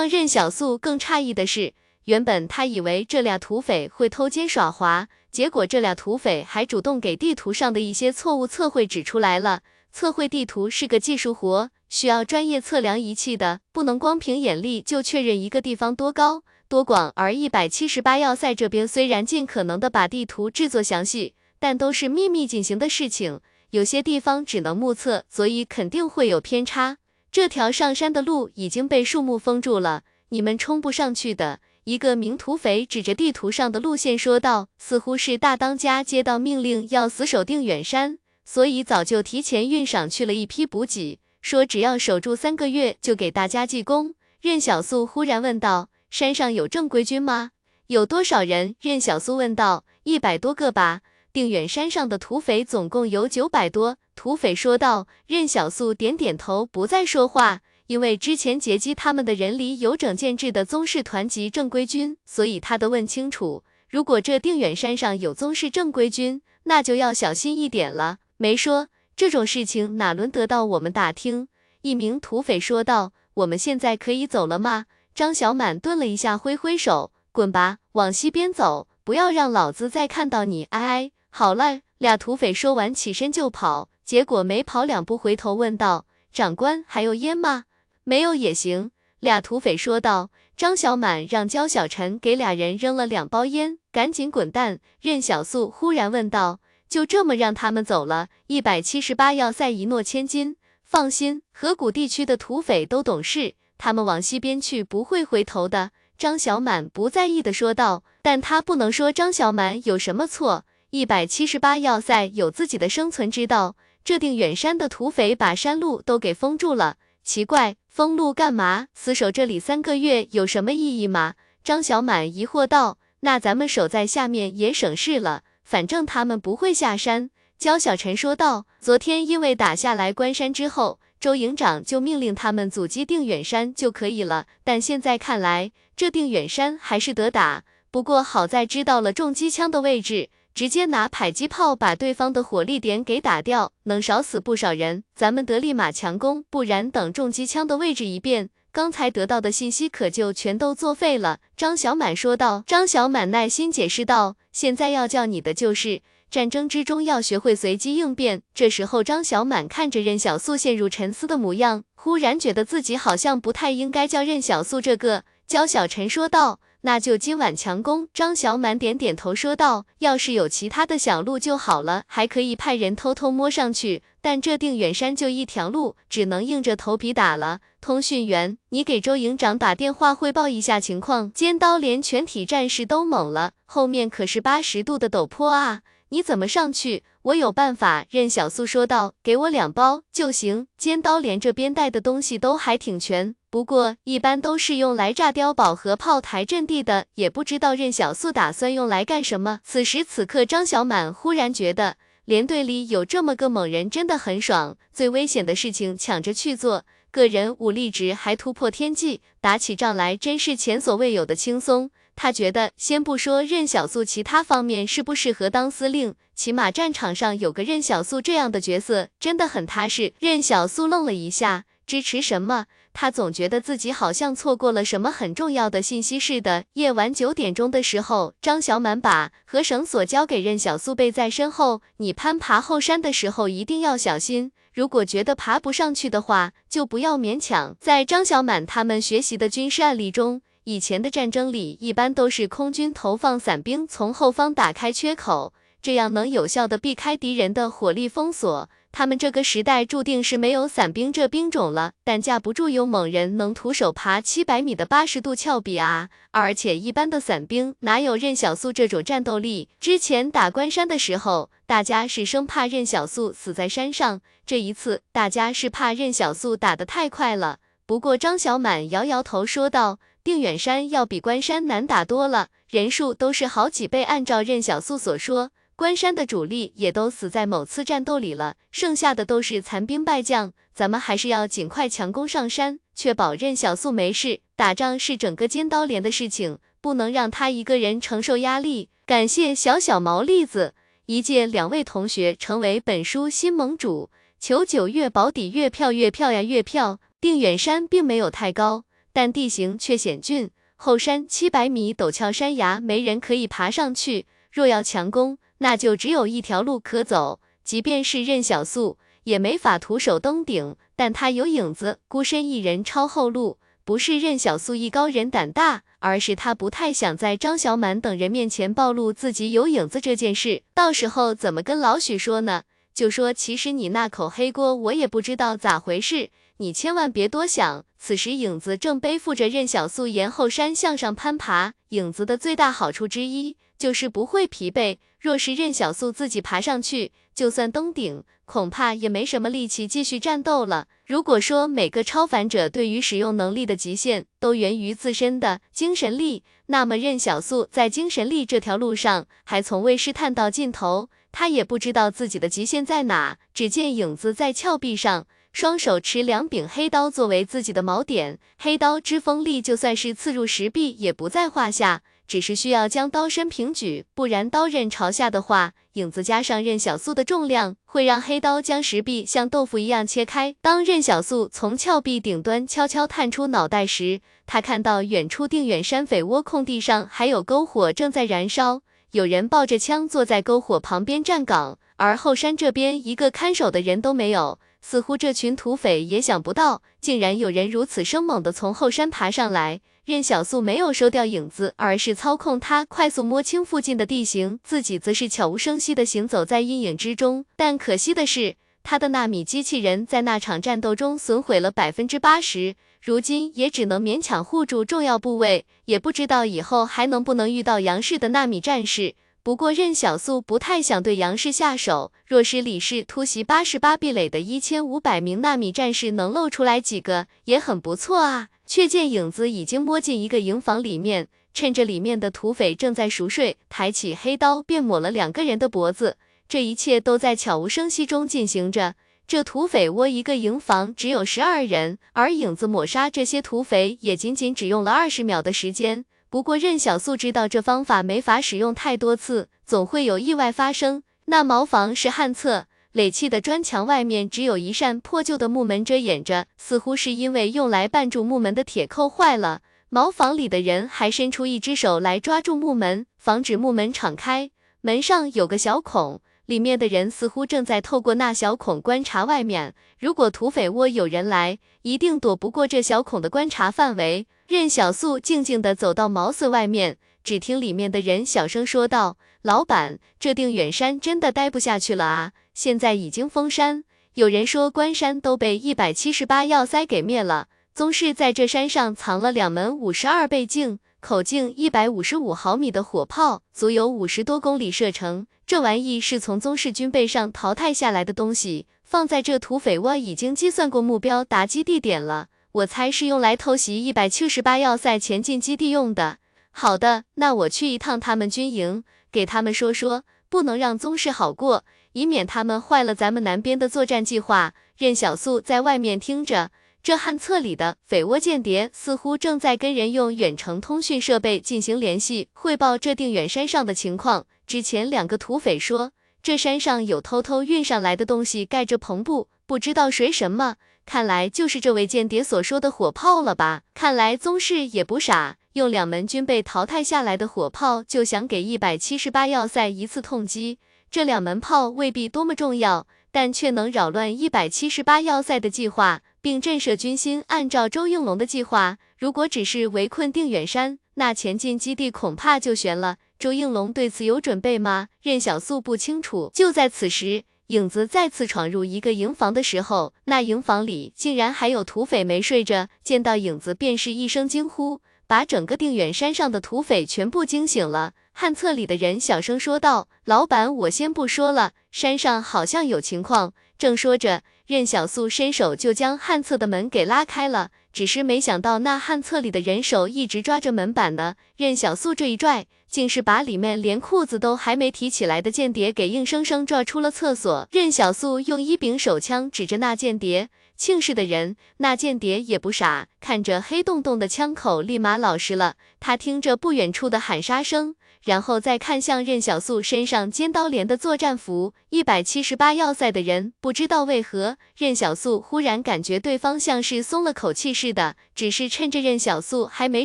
让任小素更诧异的是，原本他以为这俩土匪会偷奸耍滑，结果这俩土匪还主动给地图上的一些错误测绘指出来了。测绘地图是个技术活，需要专业测量仪器的，不能光凭眼力就确认一个地方多高多广。而一百七十八要塞这边虽然尽可能的把地图制作详细，但都是秘密进行的事情，有些地方只能目测，所以肯定会有偏差。这条上山的路已经被树木封住了，你们冲不上去的。一个名土匪指着地图上的路线说道，似乎是大当家接到命令要死守定远山。所以早就提前运上去了一批补给，说只要守住三个月就给大家记功。任小素忽然问道：“山上有正规军吗？有多少人？”任小素问道：“一百多个吧。”定远山上的土匪总共有九百多。土匪说道。任小素点点头，不再说话，因为之前劫击他们的人里有整建制的宗室团级正规军，所以他得问清楚。如果这定远山上有宗室正规军，那就要小心一点了。没说这种事情，哪轮得到我们打听？一名土匪说道。我们现在可以走了吗？张小满顿了一下，挥挥手，滚吧，往西边走，不要让老子再看到你。哎哎，好了。俩土匪说完起身就跑，结果没跑两步，回头问道：长官还有烟吗？没有也行。俩土匪说道。张小满让焦小晨给俩人扔了两包烟，赶紧滚蛋。任小素忽然问道。就这么让他们走了。一百七十八要塞一诺千金，放心，河谷地区的土匪都懂事，他们往西边去不会回头的。张小满不在意的说道。但他不能说张小满有什么错。一百七十八要塞有自己的生存之道，这定远山的土匪把山路都给封住了。奇怪，封路干嘛？死守这里三个月有什么意义吗？张小满疑惑道。那咱们守在下面也省事了。反正他们不会下山，焦小晨说道。昨天因为打下来关山之后，周营长就命令他们阻击定远山就可以了。但现在看来，这定远山还是得打。不过好在知道了重机枪的位置，直接拿迫击炮把对方的火力点给打掉，能少死不少人。咱们得立马强攻，不然等重机枪的位置一变。刚才得到的信息可就全都作废了。张小满说道。张小满耐心解释道：“现在要教你的就是战争之中要学会随机应变。”这时候，张小满看着任小素陷入沉思的模样，忽然觉得自己好像不太应该叫任小素这个。焦小晨说道。那就今晚强攻。张小满点点头说道：“要是有其他的小路就好了，还可以派人偷偷摸上去。但这定远山就一条路，只能硬着头皮打了。通讯员，你给周营长打电话汇报一下情况。尖刀连全体战士都懵了，后面可是八十度的陡坡啊，你怎么上去？我有办法。”任小素说道：“给我两包就行。尖刀连这边带的东西都还挺全。”不过一般都是用来炸碉堡和炮台阵地的，也不知道任小素打算用来干什么。此时此刻，张小满忽然觉得连队里有这么个猛人真的很爽，最危险的事情抢着去做，个人武力值还突破天际，打起仗来真是前所未有的轻松。他觉得，先不说任小素其他方面适不适合当司令，起码战场上有个任小素这样的角色真的很踏实。任小素愣了一下，支持什么？他总觉得自己好像错过了什么很重要的信息似的。夜晚九点钟的时候，张小满把和绳索交给任小素背在身后。你攀爬后山的时候一定要小心，如果觉得爬不上去的话，就不要勉强。在张小满他们学习的军事案例中，以前的战争里一般都是空军投放伞兵从后方打开缺口，这样能有效的避开敌人的火力封锁。他们这个时代注定是没有伞兵这兵种了，但架不住有猛人能徒手爬七百米的八十度峭壁啊！而且一般的伞兵哪有任小素这种战斗力？之前打关山的时候，大家是生怕任小素死在山上，这一次大家是怕任小素打得太快了。不过张小满摇摇头说道：“定远山要比关山难打多了，人数都是好几倍。按照任小素所说。”关山的主力也都死在某次战斗里了，剩下的都是残兵败将。咱们还是要尽快强攻上山，确保任小素没事。打仗是整个尖刀连的事情，不能让他一个人承受压力。感谢小小毛栗子一届两位同学成为本书新盟主，求九月保底月票月票呀月票。定远山并没有太高。但地形却险峻，后山七百米陡峭山崖，没人可以爬上去。若要强攻，那就只有一条路可走。即便是任小素，也没法徒手登顶。但他有影子，孤身一人抄后路。不是任小素艺高人胆大，而是他不太想在张小满等人面前暴露自己有影子这件事。到时候怎么跟老许说呢？就说其实你那口黑锅我也不知道咋回事，你千万别多想。此时影子正背负着任小素沿后山向上攀爬，影子的最大好处之一就是不会疲惫。若是任小素自己爬上去，就算登顶，恐怕也没什么力气继续战斗了。如果说每个超凡者对于使用能力的极限都源于自身的精神力，那么任小素在精神力这条路上还从未试探到尽头，他也不知道自己的极限在哪。只见影子在峭壁上。双手持两柄黑刀作为自己的锚点，黑刀之锋利，就算是刺入石壁也不在话下。只是需要将刀身平举，不然刀刃朝下的话，影子加上任小素的重量，会让黑刀将石壁像豆腐一样切开。当任小素从峭壁顶端悄悄探出脑袋时，他看到远处定远山匪窝空地上还有篝火正在燃烧，有人抱着枪坐在篝火旁边站岗，而后山这边一个看守的人都没有。似乎这群土匪也想不到，竟然有人如此生猛地从后山爬上来。任小素没有收掉影子，而是操控他快速摸清附近的地形，自己则是悄无声息地行走在阴影之中。但可惜的是，他的纳米机器人在那场战斗中损毁了百分之八十，如今也只能勉强护住重要部位，也不知道以后还能不能遇到杨氏的纳米战士。不过任小素不太想对杨氏下手，若是李氏突袭八十八壁垒的一千五百名纳米战士能露出来几个，也很不错啊。却见影子已经摸进一个营房里面，趁着里面的土匪正在熟睡，抬起黑刀便抹了两个人的脖子。这一切都在悄无声息中进行着。这土匪窝一个营房只有十二人，而影子抹杀这些土匪也仅仅只用了二十秒的时间。不过任小素知道这方法没法使用太多次，总会有意外发生。那茅房是旱厕，垒砌的砖墙外面只有一扇破旧的木门遮掩着，似乎是因为用来绊住木门的铁扣坏了。茅房里的人还伸出一只手来抓住木门，防止木门敞开。门上有个小孔，里面的人似乎正在透过那小孔观察外面。如果土匪窝有人来，一定躲不过这小孔的观察范围。任小素静静地走到茅舍外面，只听里面的人小声说道：“老板，这定远山真的待不下去了啊！现在已经封山，有人说关山都被一百七十八要塞给灭了。宗室在这山上藏了两门五十二倍镜、口径一百五十五毫米的火炮，足有五十多公里射程。这玩意是从宗室军备上淘汰下来的东西，放在这土匪窝已经计算过目标打击地点了。”我猜是用来偷袭一百七十八要塞前进基地用的。好的，那我去一趟他们军营，给他们说说，不能让宗室好过，以免他们坏了咱们南边的作战计划。任小素在外面听着，这旱厕里的匪窝间谍似乎正在跟人用远程通讯设备进行联系，汇报这定远山上的情况。之前两个土匪说，这山上有偷偷运上来的东西，盖着篷布，不知道谁什么。看来就是这位间谍所说的火炮了吧？看来宗室也不傻，用两门军被淘汰下来的火炮就想给一百七十八要塞一次痛击。这两门炮未必多么重要，但却能扰乱一百七十八要塞的计划，并震慑军心。按照周应龙的计划，如果只是围困定远山，那前进基地恐怕就悬了。周应龙对此有准备吗？任小素不清楚。就在此时。影子再次闯入一个营房的时候，那营房里竟然还有土匪没睡着。见到影子，便是一声惊呼，把整个定远山上的土匪全部惊醒了。旱厕里的人小声说道：“老板，我先不说了，山上好像有情况。”正说着，任小素伸手就将旱厕的门给拉开了。只是没想到，那旱厕里的人手一直抓着门板呢。任小素这一拽，竟是把里面连裤子都还没提起来的间谍给硬生生拽出了厕所。任小素用一柄手枪指着那间谍，庆氏的人，那间谍也不傻，看着黑洞洞的枪口，立马老实了。他听着不远处的喊杀声。然后再看向任小素身上尖刀连的作战服，一百七十八要塞的人，不知道为何，任小素忽然感觉对方像是松了口气似的。只是趁着任小素还没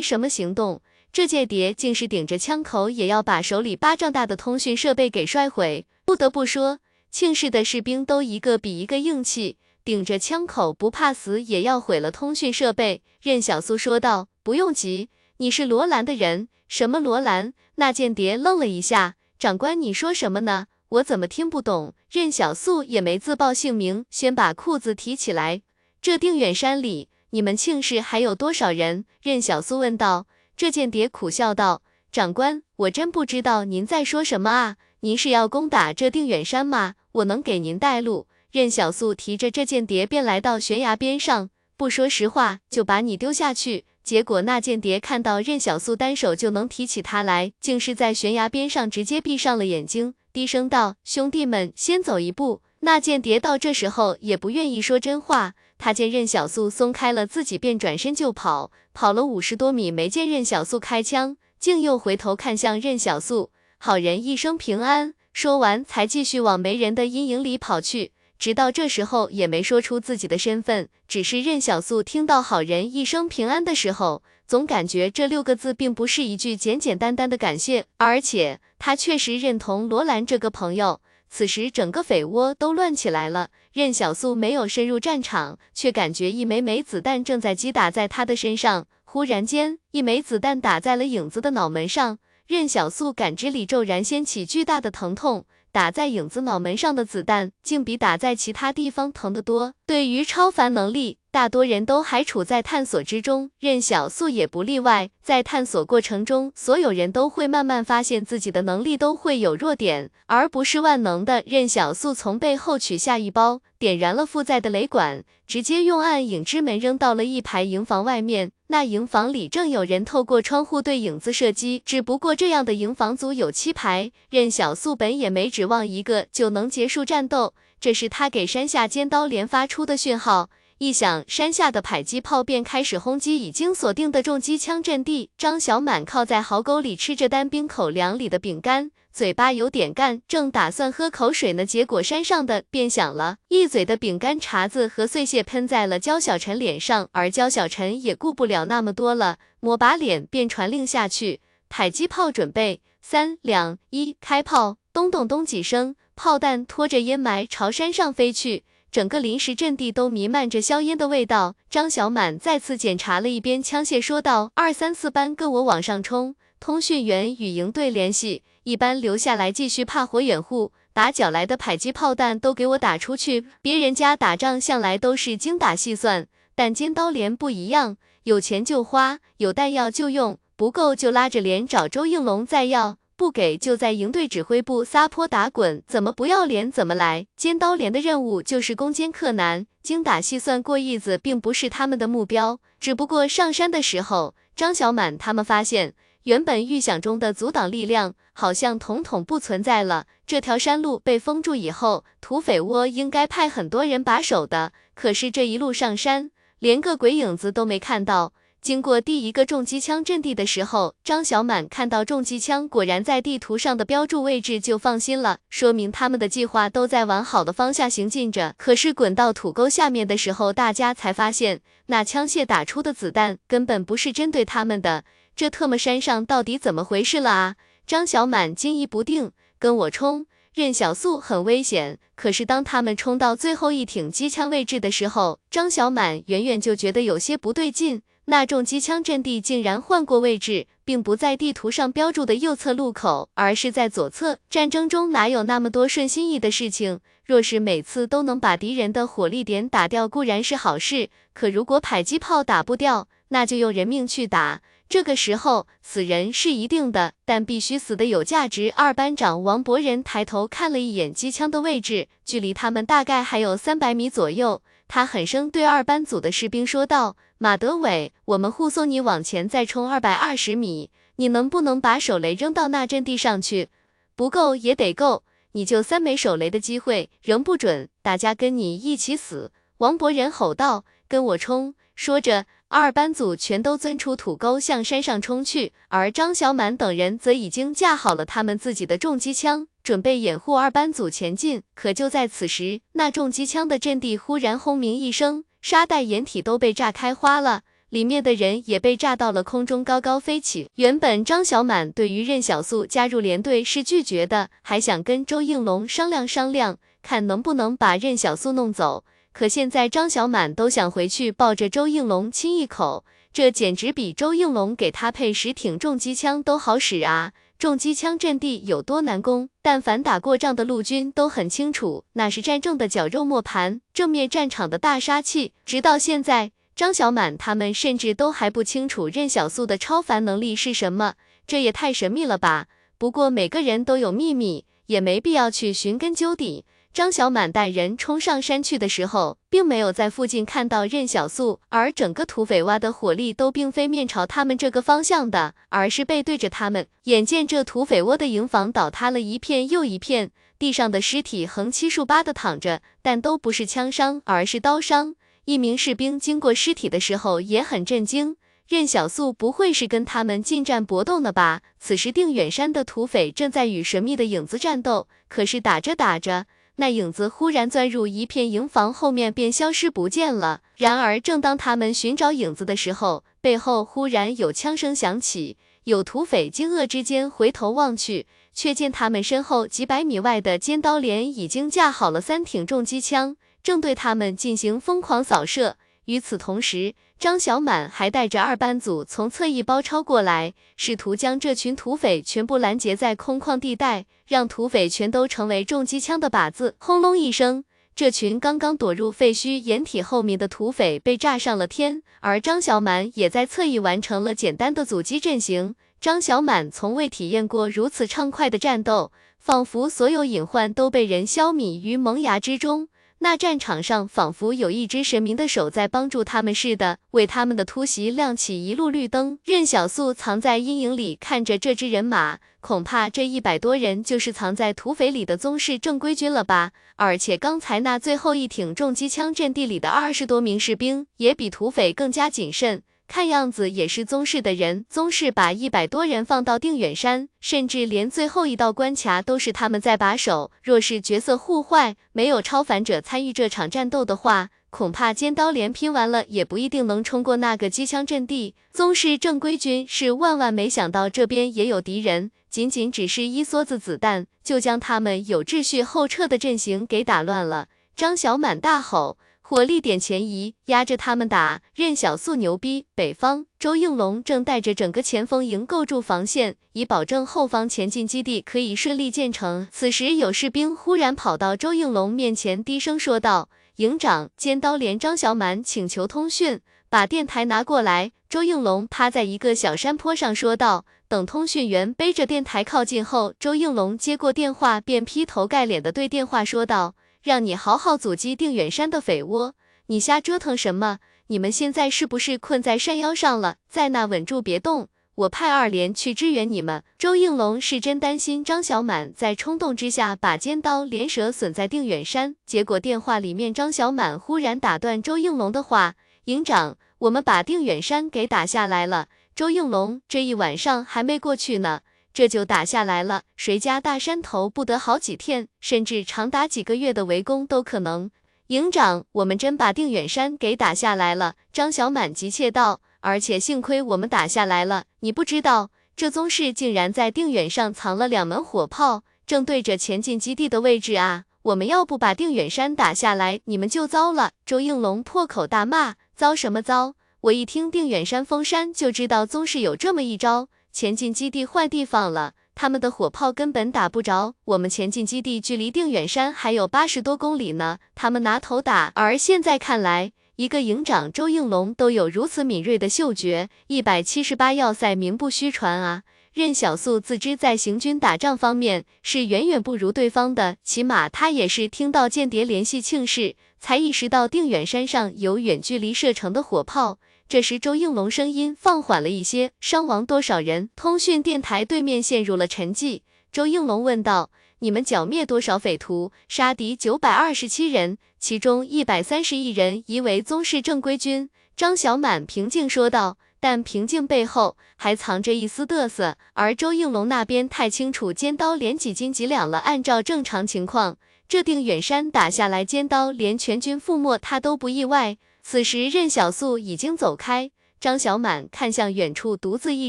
什么行动，这间谍竟是顶着枪口也要把手里巴掌大的通讯设备给摔毁。不得不说，庆氏的士兵都一个比一个硬气，顶着枪口不怕死也要毁了通讯设备。任小素说道：“不用急，你是罗兰的人。”什么罗兰？那间谍愣了一下，长官，你说什么呢？我怎么听不懂？任小素也没自报姓名，先把裤子提起来。这定远山里，你们庆氏还有多少人？任小素问道。这间谍苦笑道：“长官，我真不知道您在说什么啊！您是要攻打这定远山吗？我能给您带路。”任小素提着这间谍便来到悬崖边上，不说实话，就把你丢下去。结果那间谍看到任小素单手就能提起他来，竟是在悬崖边上直接闭上了眼睛，低声道：“兄弟们，先走一步。”那间谍到这时候也不愿意说真话，他见任小素松开了自己，便转身就跑，跑了五十多米，没见任小素开枪，竟又回头看向任小素：“好人一生平安。”说完才继续往没人的阴影里跑去。直到这时候也没说出自己的身份，只是任小素听到“好人一生平安”的时候，总感觉这六个字并不是一句简简单单的感谢，而且他确实认同罗兰这个朋友。此时整个匪窝都乱起来了，任小素没有深入战场，却感觉一枚枚子弹正在击打在他的身上。忽然间，一枚子弹打在了影子的脑门上，任小素感知里骤然掀起巨大的疼痛。打在影子脑门上的子弹，竟比打在其他地方疼得多。对于超凡能力，大多人都还处在探索之中，任小素也不例外。在探索过程中，所有人都会慢慢发现自己的能力都会有弱点，而不是万能的。任小素从背后取下一包，点燃了附在的雷管，直接用暗影之门扔到了一排营房外面。那营房里正有人透过窗户对影子射击，只不过这样的营房组有七排，任小素本也没指望一个就能结束战斗，这是他给山下尖刀连发出的讯号。一响，山下的迫击炮便开始轰击已经锁定的重机枪阵地。张小满靠在壕沟里吃着单兵口粮里的饼干，嘴巴有点干，正打算喝口水呢，结果山上的便响了，一嘴的饼干碴子和碎屑喷在了焦小晨脸上，而焦小晨也顾不了那么多了，抹把脸便传令下去：迫击炮准备，三两一，开炮！咚咚咚几声，炮弹拖着烟霾朝山上飞去。整个临时阵地都弥漫着硝烟的味道。张小满再次检查了一遍枪械，说道：“二三四班跟我往上冲，通讯员与营队联系，一班留下来继续怕火掩护，打缴来的迫击炮弹都给我打出去。别人家打仗向来都是精打细算，但尖刀连不一样，有钱就花，有弹药就用，不够就拉着连找周应龙再要。”不给就在营队指挥部撒泼打滚，怎么不要脸怎么来。尖刀连的任务就是攻坚克难，精打细算过日子并不是他们的目标。只不过上山的时候，张小满他们发现，原本预想中的阻挡力量好像统统不存在了。这条山路被封住以后，土匪窝应该派很多人把守的，可是这一路上山，连个鬼影子都没看到。经过第一个重机枪阵地的时候，张小满看到重机枪果然在地图上的标注位置，就放心了，说明他们的计划都在往好的方向行进着。可是滚到土沟下面的时候，大家才发现那枪械打出的子弹根本不是针对他们的。这特么山上到底怎么回事了啊？张小满惊疑不定，跟我冲！任小素很危险。可是当他们冲到最后一挺机枪位置的时候，张小满远远就觉得有些不对劲。那重机枪阵地竟然换过位置，并不在地图上标注的右侧路口，而是在左侧。战争中哪有那么多顺心意的事情？若是每次都能把敌人的火力点打掉，固然是好事。可如果迫击炮打不掉，那就用人命去打。这个时候死人是一定的，但必须死的有价值。二班长王博仁抬头看了一眼机枪的位置，距离他们大概还有三百米左右。他狠声对二班组的士兵说道：“马德伟，我们护送你往前再冲二百二十米，你能不能把手雷扔到那阵地上去？不够也得够，你就三枚手雷的机会，扔不准，大家跟你一起死！”王博仁吼道：“跟我冲！”说着。二班组全都钻出土沟向山上冲去，而张小满等人则已经架好了他们自己的重机枪，准备掩护二班组前进。可就在此时，那重机枪的阵地忽然轰鸣一声，沙袋掩体都被炸开花了，里面的人也被炸到了空中，高高飞起。原本张小满对于任小素加入连队是拒绝的，还想跟周应龙商量商量，看能不能把任小素弄走。可现在张小满都想回去抱着周应龙亲一口，这简直比周应龙给他配十挺重机枪都好使啊！重机枪阵地有多难攻，但凡打过仗的陆军都很清楚，那是战争的绞肉磨盘，正面战场的大杀器。直到现在，张小满他们甚至都还不清楚任小素的超凡能力是什么，这也太神秘了吧！不过每个人都有秘密，也没必要去寻根究底。张小满带人冲上山去的时候，并没有在附近看到任小素，而整个土匪洼的火力都并非面朝他们这个方向的，而是背对着他们。眼见这土匪窝的营房倒塌了一片又一片，地上的尸体横七竖八的躺着，但都不是枪伤，而是刀伤。一名士兵经过尸体的时候也很震惊，任小素不会是跟他们近战搏斗呢吧？此时定远山的土匪正在与神秘的影子战斗，可是打着打着。那影子忽然钻入一片营房后面，便消失不见了。然而，正当他们寻找影子的时候，背后忽然有枪声响起。有土匪惊愕之间回头望去，却见他们身后几百米外的尖刀连已经架好了三挺重机枪，正对他们进行疯狂扫射。与此同时，张小满还带着二班组从侧翼包抄过来，试图将这群土匪全部拦截在空旷地带，让土匪全都成为重机枪的靶子。轰隆一声，这群刚刚躲入废墟掩体后面的土匪被炸上了天，而张小满也在侧翼完成了简单的阻击阵型。张小满从未体验过如此畅快的战斗，仿佛所有隐患都被人消弭于萌芽之中。那战场上仿佛有一只神明的手在帮助他们似的，为他们的突袭亮起一路绿灯。任小素藏在阴影里，看着这支人马，恐怕这一百多人就是藏在土匪里的宗室正规军了吧？而且刚才那最后一挺重机枪阵地里的二十多名士兵，也比土匪更加谨慎。看样子也是宗室的人，宗室把一百多人放到定远山，甚至连最后一道关卡都是他们在把守。若是角色互换，没有超凡者参与这场战斗的话，恐怕尖刀连拼完了也不一定能冲过那个机枪阵地。宗室正规军是万万没想到这边也有敌人，仅仅只是一梭子子弹，就将他们有秩序后撤的阵型给打乱了。张小满大吼。火力点前移，压着他们打。任小素牛逼。北方，周应龙正带着整个前锋营构筑防线，以保证后方前进基地可以顺利建成。此时，有士兵忽然跑到周应龙面前，低声说道：“营长，尖刀连张小满请求通讯，把电台拿过来。”周应龙趴在一个小山坡上说道。等通讯员背着电台靠近后，周应龙接过电话，便劈头盖脸的对电话说道。让你好好阻击定远山的匪窝，你瞎折腾什么？你们现在是不是困在山腰上了？在那稳住别动，我派二连去支援你们。周应龙是真担心张小满在冲动之下把尖刀连蛇损在定远山，结果电话里面张小满忽然打断周应龙的话：“营长，我们把定远山给打下来了。”周应龙这一晚上还没过去呢。这就打下来了，谁家大山头不得好几天，甚至长达几个月的围攻都可能。营长，我们真把定远山给打下来了！张小满急切道。而且幸亏我们打下来了，你不知道，这宗室竟然在定远上藏了两门火炮，正对着前进基地的位置啊！我们要不把定远山打下来，你们就糟了！周应龙破口大骂：糟什么糟？我一听定远山封山，就知道宗室有这么一招。前进基地换地方了，他们的火炮根本打不着。我们前进基地距离定远山还有八十多公里呢，他们拿头打。而现在看来，一个营长周应龙都有如此敏锐的嗅觉，一百七十八要塞名不虚传啊。任小素自知在行军打仗方面是远远不如对方的，起码他也是听到间谍联系庆事。才意识到定远山上有远距离射程的火炮。这时，周应龙声音放缓了一些：“伤亡多少人？”通讯电台对面陷入了沉寂。周应龙问道：“你们剿灭多少匪徒？”杀敌九百二十七人，其中一百三十一人疑为宗室正规军。张小满平静说道。但平静背后还藏着一丝嘚瑟，而周应龙那边太清楚尖刀连几斤几两了。按照正常情况，这定远山打下来，尖刀连全军覆没，他都不意外。此时，任小素已经走开。张小满看向远处独自一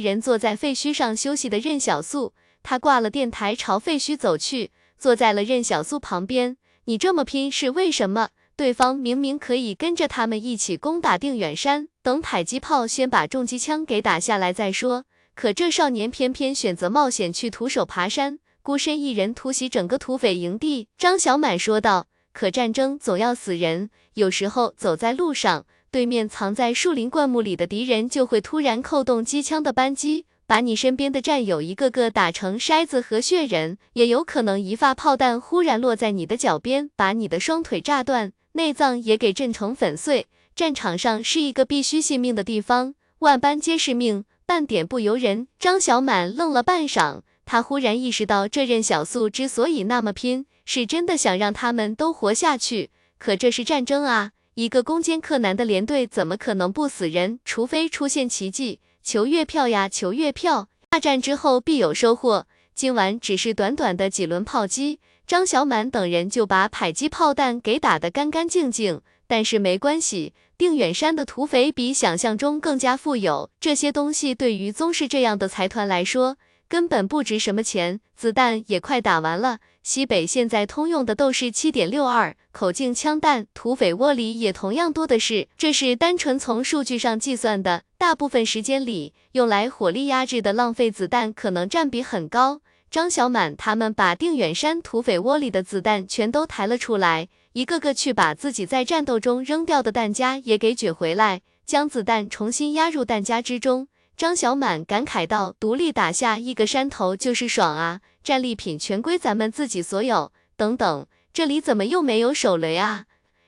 人坐在废墟上休息的任小素，他挂了电台，朝废墟走去，坐在了任小素旁边。你这么拼是为什么？对方明明可以跟着他们一起攻打定远山，等迫击炮先把重机枪给打下来再说。可这少年偏偏选择冒险去徒手爬山，孤身一人突袭整个土匪营地。张小满说道。可战争总要死人，有时候走在路上，对面藏在树林灌木里的敌人就会突然扣动机枪的扳机，把你身边的战友一个个打成筛子和血人，也有可能一发炮弹忽然落在你的脚边，把你的双腿炸断，内脏也给震成粉碎。战场上是一个必须信命的地方，万般皆是命，半点不由人。张小满愣了半晌，他忽然意识到，这任小素之所以那么拼。是真的想让他们都活下去，可这是战争啊！一个攻坚克难的连队怎么可能不死人？除非出现奇迹。求月票呀，求月票！大战之后必有收获。今晚只是短短的几轮炮击，张小满等人就把迫击炮弹给打得干干净净。但是没关系，定远山的土匪比想象中更加富有，这些东西对于宗室这样的财团来说。根本不值什么钱，子弹也快打完了。西北现在通用的都是七点六二口径枪弹，土匪窝里也同样多的是。这是单纯从数据上计算的，大部分时间里用来火力压制的浪费子弹可能占比很高。张小满他们把定远山土匪窝里的子弹全都抬了出来，一个个去把自己在战斗中扔掉的弹夹也给掘回来，将子弹重新压入弹夹之中。张小满感慨道：“独立打下一个山头就是爽啊，战利品全归咱们自己所有。等等，这里怎么又没有手雷啊？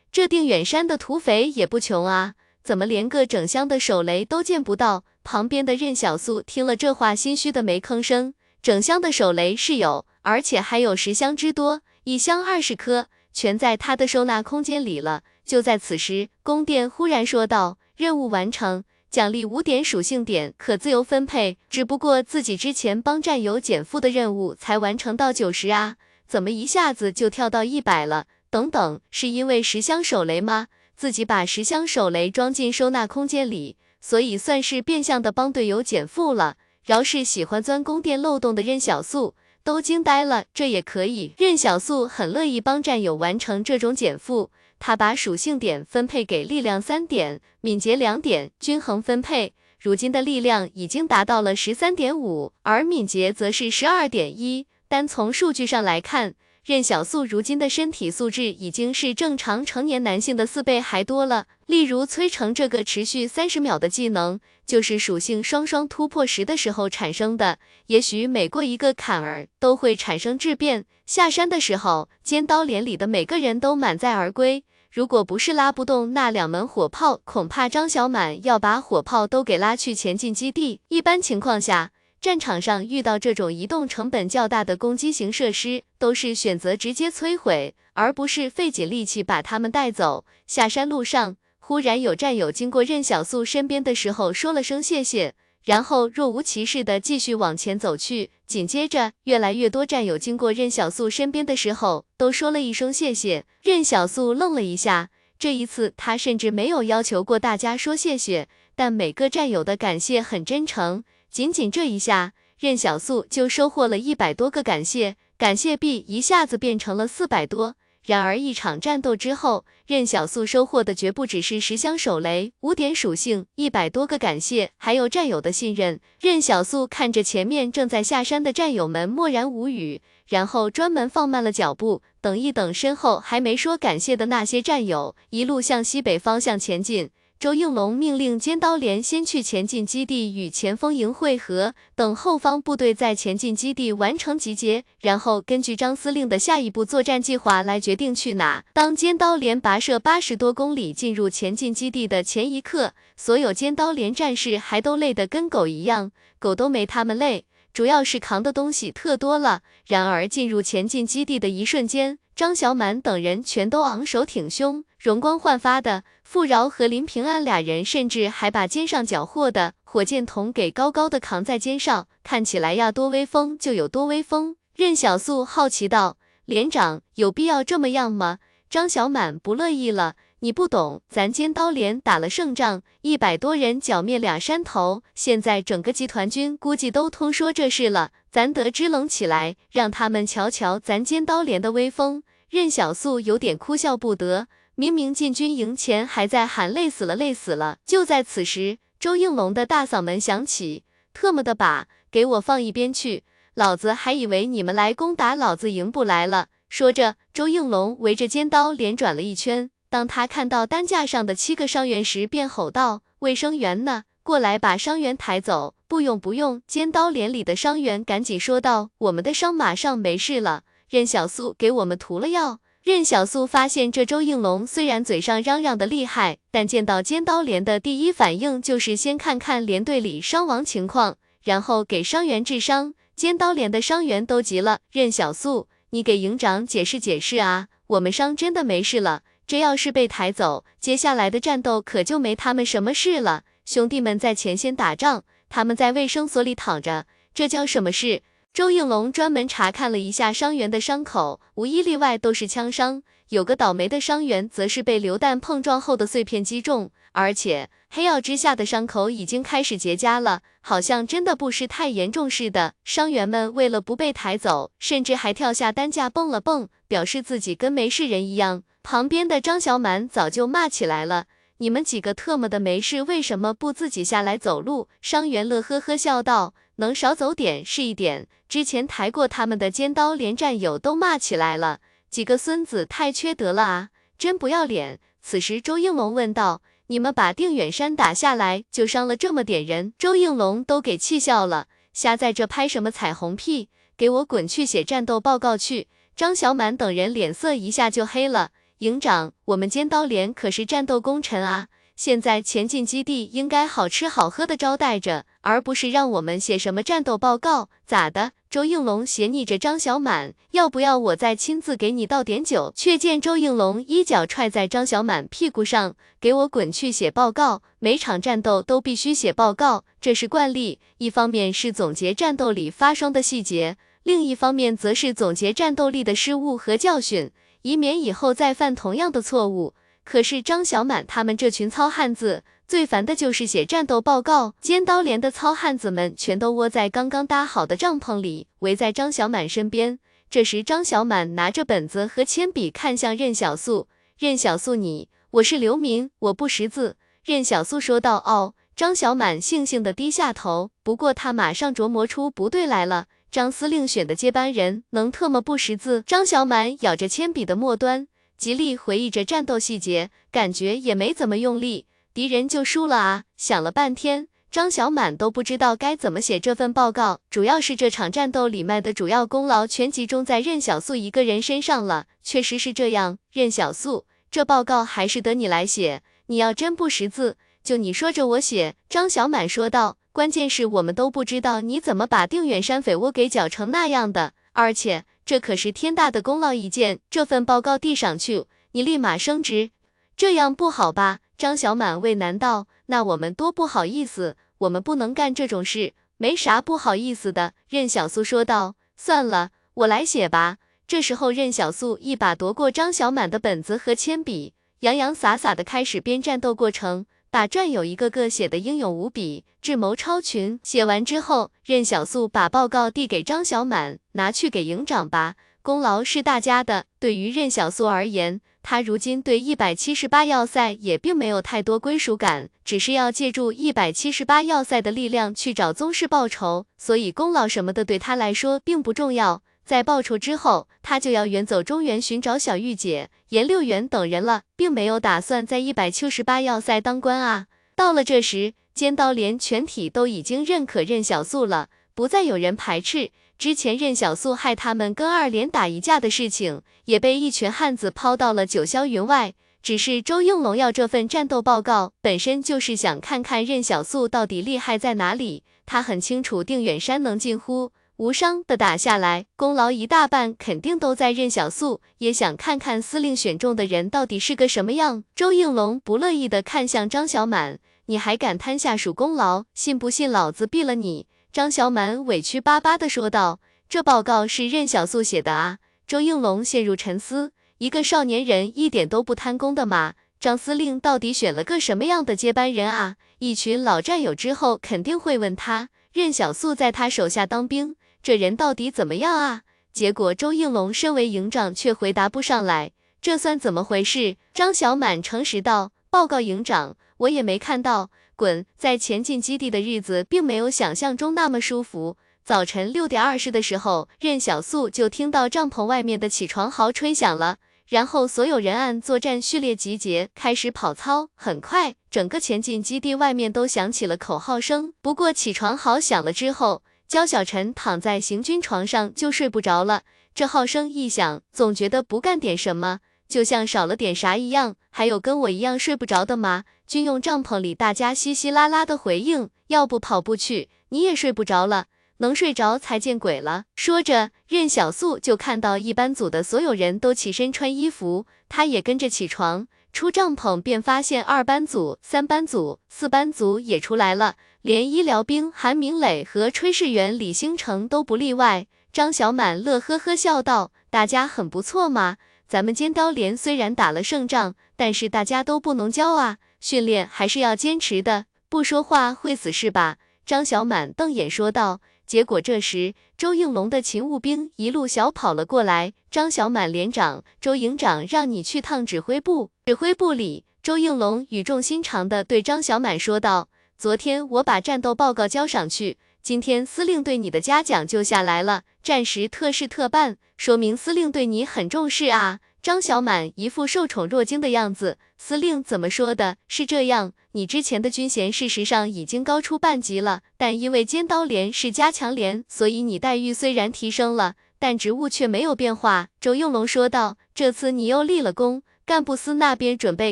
这定远山的土匪也不穷啊，怎么连个整箱的手雷都见不到？”旁边的任小素听了这话，心虚的没吭声。整箱的手雷是有，而且还有十箱之多，一箱二十颗，全在他的收纳空间里了。就在此时，宫殿忽然说道：“任务完成。”奖励五点属性点，可自由分配。只不过自己之前帮战友减负的任务才完成到九十啊，怎么一下子就跳到一百了？等等，是因为十箱手雷吗？自己把十箱手雷装进收纳空间里，所以算是变相的帮队友减负了。饶是喜欢钻宫殿漏洞的任小素都惊呆了，这也可以？任小素很乐意帮战友完成这种减负。他把属性点分配给力量三点，敏捷两点，均衡分配。如今的力量已经达到了十三点五，而敏捷则是十二点一。单从数据上来看，任小素如今的身体素质已经是正常成年男性的四倍还多了。例如崔成这个持续三十秒的技能，就是属性双双突破十的时候产生的。也许每过一个坎儿，都会产生质变。下山的时候，尖刀连里的每个人都满载而归。如果不是拉不动那两门火炮，恐怕张小满要把火炮都给拉去前进基地。一般情况下，战场上遇到这种移动成本较大的攻击型设施，都是选择直接摧毁，而不是费尽力气把他们带走。下山路上，忽然有战友经过任小素身边的时候，说了声谢谢。然后若无其事的继续往前走去，紧接着越来越多战友经过任小素身边的时候，都说了一声谢谢。任小素愣了一下，这一次他甚至没有要求过大家说谢谢，但每个战友的感谢很真诚。仅仅这一下，任小素就收获了一百多个感谢，感谢币一下子变成了四百多。然而一场战斗之后，任小素收获的绝不只是十箱手雷、五点属性、一百多个感谢，还有战友的信任。任小素看着前面正在下山的战友们，默然无语，然后专门放慢了脚步，等一等身后还没说感谢的那些战友，一路向西北方向前进。周应龙命令尖刀连先去前进基地与前锋营会合，等后方部队在前进基地完成集结，然后根据张司令的下一步作战计划来决定去哪。当尖刀连跋涉八十多公里进入前进基地的前一刻，所有尖刀连战士还都累得跟狗一样，狗都没他们累，主要是扛的东西特多了。然而进入前进基地的一瞬间，张小满等人全都昂首挺胸。容光焕发的傅饶和林平安俩人，甚至还把肩上缴获的火箭筒给高高的扛在肩上，看起来呀多威风就有多威风。任小素好奇道：“连长有必要这么样吗？”张小满不乐意了：“你不懂，咱尖刀连打了胜仗，一百多人剿灭俩山头，现在整个集团军估计都通说这事了，咱得支棱起来，让他们瞧瞧咱尖刀连的威风。”任小素有点哭笑不得。明明进军营前还在喊累死了，累死了。就在此时，周应龙的大嗓门响起：“特么的把，给我放一边去！老子还以为你们来攻打老子营部来了。”说着，周应龙围着尖刀连转了一圈。当他看到担架上的七个伤员时，便吼道：“卫生员呢？过来把伤员抬走！”“不用，不用。”尖刀连里的伤员赶紧说道：“我们的伤马上没事了。任小素给我们涂了药。”任小素发现，这周应龙虽然嘴上嚷嚷的厉害，但见到尖刀连的第一反应就是先看看连队里伤亡情况，然后给伤员治伤。尖刀连的伤员都急了，任小素，你给营长解释解释啊！我们伤真的没事了，这要是被抬走，接下来的战斗可就没他们什么事了。兄弟们在前线打仗，他们在卫生所里躺着，这叫什么事？周应龙专门查看了一下伤员的伤口，无一例外都是枪伤，有个倒霉的伤员则是被榴弹碰撞后的碎片击中，而且黑曜之下的伤口已经开始结痂了，好像真的不是太严重似的。伤员们为了不被抬走，甚至还跳下担架蹦了蹦，表示自己跟没事人一样。旁边的张小满早就骂起来了：“你们几个特么的没事，为什么不自己下来走路？”伤员乐呵呵笑道。能少走点是一点。之前抬过他们的尖刀连战友都骂起来了，几个孙子太缺德了啊，真不要脸。此时周应龙问道：“你们把定远山打下来，就伤了这么点人？”周应龙都给气笑了，瞎在这拍什么彩虹屁？给我滚去写战斗报告去！张小满等人脸色一下就黑了。营长，我们尖刀连可是战斗功臣啊。现在前进基地应该好吃好喝的招待着，而不是让我们写什么战斗报告。咋的？周应龙斜睨着张小满，要不要我再亲自给你倒点酒？却见周应龙一脚踹在张小满屁股上，给我滚去写报告！每场战斗都必须写报告，这是惯例。一方面是总结战斗里发生的细节，另一方面则是总结战斗力的失误和教训，以免以后再犯同样的错误。可是张小满他们这群糙汉子最烦的就是写战斗报告。尖刀连的糙汉子们全都窝在刚刚搭好的帐篷里，围在张小满身边。这时，张小满拿着本子和铅笔看向任小素：“任小素，你，我是流民，我不识字。”任小素说道：“哦。”张小满悻悻地低下头。不过他马上琢磨出不对来了，张司令选的接班人能特么不识字？张小满咬着铅笔的末端。极力回忆着战斗细节，感觉也没怎么用力，敌人就输了啊！想了半天，张小满都不知道该怎么写这份报告。主要是这场战斗里面的主要功劳全集中在任小素一个人身上了。确实是这样，任小素，这报告还是得你来写。你要真不识字，就你说着我写。张小满说道。关键是我们都不知道你怎么把定远山匪窝给搅成那样的，而且。这可是天大的功劳一件，这份报告递上去，你立马升职，这样不好吧？张小满为难道？那我们多不好意思，我们不能干这种事，没啥不好意思的。任小素说道。算了，我来写吧。这时候，任小素一把夺过张小满的本子和铅笔，洋洋洒洒的开始编战斗过程。把战友一个个写得英勇无比，智谋超群。写完之后，任小素把报告递给张小满，拿去给营长吧，功劳是大家的。对于任小素而言，他如今对一百七十八要塞也并没有太多归属感，只是要借助一百七十八要塞的力量去找宗室报仇，所以功劳什么的对他来说并不重要。在报仇之后，他就要远走中原寻找小玉姐、颜六元等人了，并没有打算在一百七十八要塞当官啊。到了这时，尖刀连全体都已经认可任小素了，不再有人排斥。之前任小素害他们跟二连打一架的事情，也被一群汉子抛到了九霄云外。只是周应龙要这份战斗报告，本身就是想看看任小素到底厉害在哪里。他很清楚定远山能近乎。无伤的打下来，功劳一大半肯定都在任小素，也想看看司令选中的人到底是个什么样。周应龙不乐意的看向张小满，你还敢贪下属功劳，信不信老子毙了你？张小满委屈巴巴的说道。这报告是任小素写的啊。周应龙陷入沉思，一个少年人一点都不贪功的嘛。张司令到底选了个什么样的接班人啊？一群老战友之后肯定会问他，任小素在他手下当兵。这人到底怎么样啊？结果周应龙身为营长却回答不上来，这算怎么回事？张小满诚实道：“报告营长，我也没看到。滚！在前进基地的日子并没有想象中那么舒服。早晨六点二十的时候，任小素就听到帐篷外面的起床号吹响了，然后所有人按作战序列集结，开始跑操。很快，整个前进基地外面都响起了口号声。不过起床号响了之后，焦小晨躺在行军床上就睡不着了，这号声一响，总觉得不干点什么，就像少了点啥一样。还有跟我一样睡不着的吗？军用帐篷里大家稀稀拉拉的回应，要不跑步去，你也睡不着了，能睡着才见鬼了。说着，任小素就看到一班组的所有人都起身穿衣服，他也跟着起床。出帐篷便发现二班组、三班组、四班组也出来了，连医疗兵韩明磊和炊事员李星成都不例外。张小满乐呵呵笑道：“大家很不错嘛，咱们尖刀连虽然打了胜仗，但是大家都不能骄啊，训练还是要坚持的。不说话会死是吧？”张小满瞪眼说道。结果这时，周应龙的勤务兵一路小跑了过来。张小满连长，周营长让你去趟指挥部。指挥部里，周应龙语重心长地对张小满说道：“昨天我把战斗报告交上去，今天司令对你的嘉奖就下来了，战时特事特办，说明司令对你很重视啊。”张小满一副受宠若惊的样子。司令怎么说的？是这样，你之前的军衔事实上已经高出半级了，但因为尖刀连是加强连，所以你待遇虽然提升了，但职务却没有变化。周应龙说道。这次你又立了功，干部司那边准备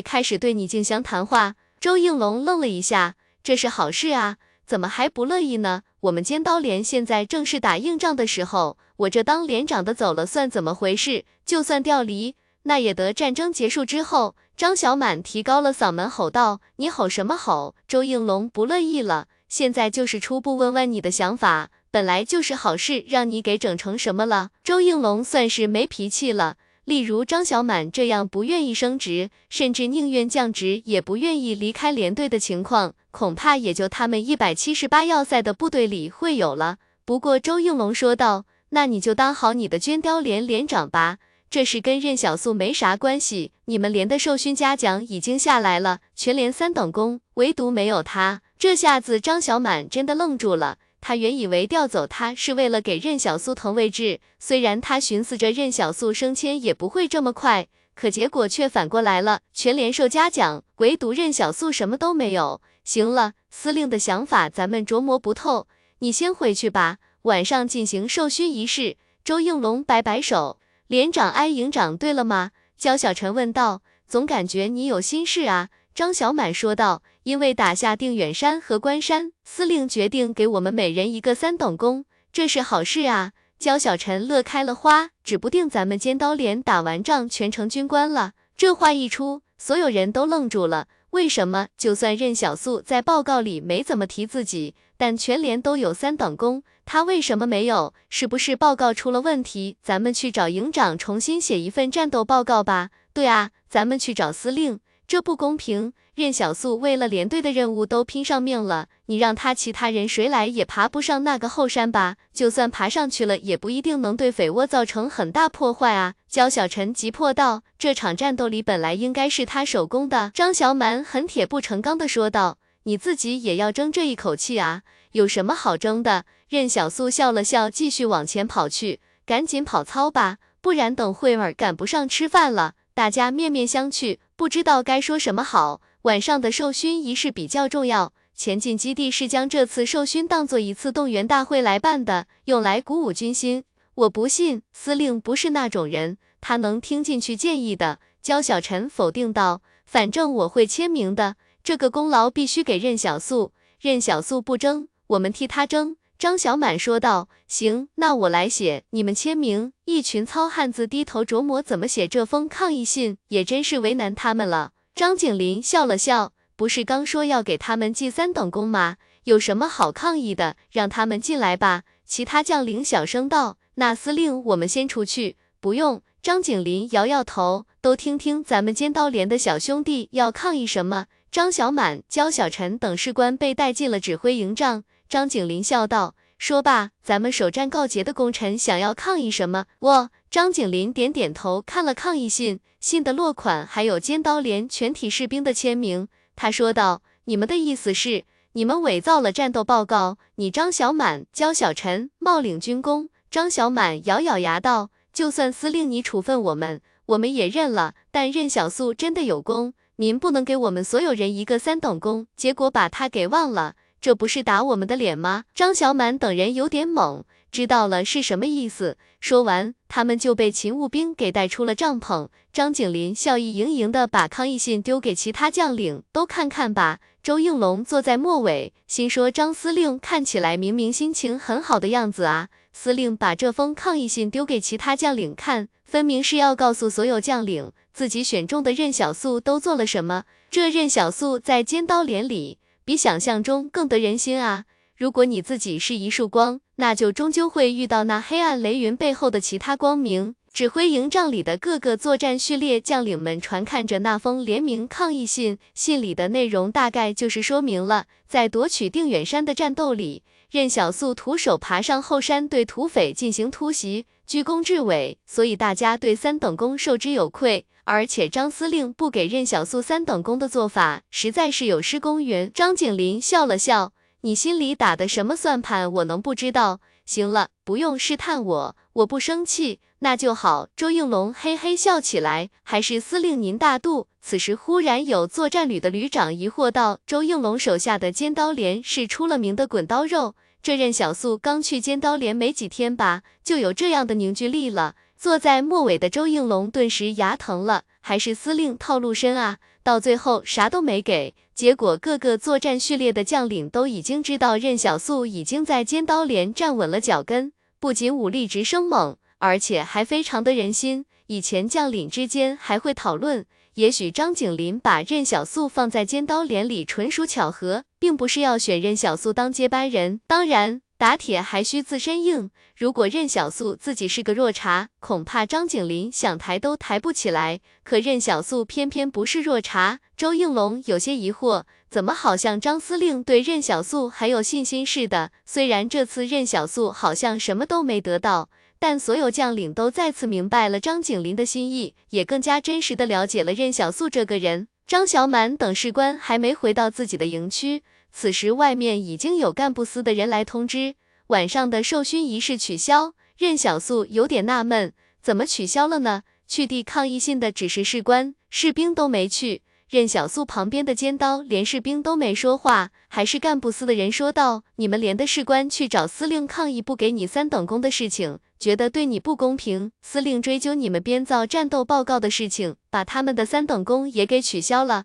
开始对你进行谈话。周应龙愣了一下，这是好事啊，怎么还不乐意呢？我们尖刀连现在正是打硬仗的时候，我这当连长的走了算怎么回事？就算调离，那也得战争结束之后。张小满提高了嗓门吼道：“你吼什么吼？”周应龙不乐意了，现在就是初步问问你的想法，本来就是好事，让你给整成什么了？周应龙算是没脾气了。例如张小满这样不愿意升职，甚至宁愿降职也不愿意离开连队的情况，恐怕也就他们一百七十八要塞的部队里会有了。不过周应龙说道：“那你就当好你的捐雕连连长吧。”这事跟任小素没啥关系，你们连的授勋嘉奖已经下来了，全连三等功，唯独没有他。这下子张小满真的愣住了，他原以为调走他是为了给任小素腾位置，虽然他寻思着任小素升迁也不会这么快，可结果却反过来了，全连受嘉奖，唯独任小素什么都没有。行了，司令的想法咱们琢磨不透，你先回去吧，晚上进行授勋仪式。周应龙摆摆手。连长挨营长对了吗？焦小晨问道。总感觉你有心事啊。张小满说道。因为打下定远山和关山，司令决定给我们每人一个三等功，这是好事啊。焦小陈乐开了花，指不定咱们尖刀连打完仗全成军官了。这话一出，所有人都愣住了。为什么？就算任小素在报告里没怎么提自己，但全连都有三等功。他为什么没有？是不是报告出了问题？咱们去找营长重新写一份战斗报告吧。对啊，咱们去找司令，这不公平。任小素为了连队的任务都拼上命了，你让他其他人谁来也爬不上那个后山吧？就算爬上去了，也不一定能对匪窝造成很大破坏啊！焦小晨急迫道。这场战斗里本来应该是他首功的。张小满很铁不成钢的说道。你自己也要争这一口气啊？有什么好争的？任小素笑了笑，继续往前跑去。赶紧跑操吧，不然等会儿赶不上吃饭了。大家面面相觑，不知道该说什么好。晚上的授勋仪式比较重要，前进基地是将这次授勋当做一次动员大会来办的，用来鼓舞军心。我不信司令不是那种人，他能听进去建议的。焦小晨否定道：“反正我会签名的，这个功劳必须给任小素。任小素不争，我们替他争。”张小满说道：“行，那我来写，你们签名。”一群糙汉子低头琢磨怎么写这封抗议信，也真是为难他们了。张景林笑了笑：“不是刚说要给他们记三等功吗？有什么好抗议的？让他们进来吧。”其他将领小声道。那司令，我们先出去。不用，张景林摇摇头，都听听咱们尖刀连的小兄弟要抗议什么。张小满、焦小晨等士官被带进了指挥营帐。张景林笑道：“说吧，咱们首战告捷的功臣想要抗议什么？”我，张景林点点头，看了抗议信，信的落款还有尖刀连全体士兵的签名。他说道：“你们的意思是，你们伪造了战斗报告？你张小满、焦小晨冒领军功。”张小满咬咬牙道：“就算司令你处分我们，我们也认了。但任小素真的有功，您不能给我们所有人一个三等功，结果把他给忘了，这不是打我们的脸吗？”张小满等人有点懵，知道了是什么意思。说完，他们就被勤务兵给带出了帐篷。张景林笑意盈盈的把抗议信丢给其他将领，都看看吧。周应龙坐在末尾，心说张司令看起来明明心情很好的样子啊。司令把这封抗议信丢给其他将领看，分明是要告诉所有将领，自己选中的任小素都做了什么。这任小素在尖刀连里，比想象中更得人心啊！如果你自己是一束光，那就终究会遇到那黑暗雷云背后的其他光明。指挥营帐里的各个作战序列将领们传看着那封联名抗议信，信里的内容大概就是说明了，在夺取定远山的战斗里，任小素徒手爬上后山，对土匪进行突袭，居功至伟，所以大家对三等功受之有愧。而且张司令不给任小素三等功的做法，实在是有失公允。张景林笑了笑，你心里打的什么算盘，我能不知道？行了，不用试探我，我不生气。那就好，周应龙嘿嘿笑起来。还是司令您大度。此时忽然有作战旅的旅长疑惑道：“周应龙手下的尖刀连是出了名的滚刀肉，这任小素刚去尖刀连没几天吧，就有这样的凝聚力了。”坐在末尾的周应龙顿时牙疼了，还是司令套路深啊，到最后啥都没给，结果各个作战序列的将领都已经知道任小素已经在尖刀连站稳了脚跟，不仅武力值生猛。而且还非常的人心，以前将领之间还会讨论，也许张景林把任小素放在尖刀连里纯属巧合，并不是要选任小素当接班人。当然，打铁还需自身硬，如果任小素自己是个弱茬，恐怕张景林想抬都抬不起来。可任小素偏偏不是弱茬，周应龙有些疑惑，怎么好像张司令对任小素还有信心似的？虽然这次任小素好像什么都没得到。但所有将领都再次明白了张景林的心意，也更加真实的了解了任小素这个人。张小满等士官还没回到自己的营区，此时外面已经有干部司的人来通知，晚上的授勋仪式取消。任小素有点纳闷，怎么取消了呢？去递抗议信的只是士官，士兵都没去。任小素旁边的尖刀连士兵都没说话，还是干部司的人说道：“你们连的士官去找司令抗议不给你三等功的事情，觉得对你不公平。司令追究你们编造战斗报告的事情，把他们的三等功也给取消了。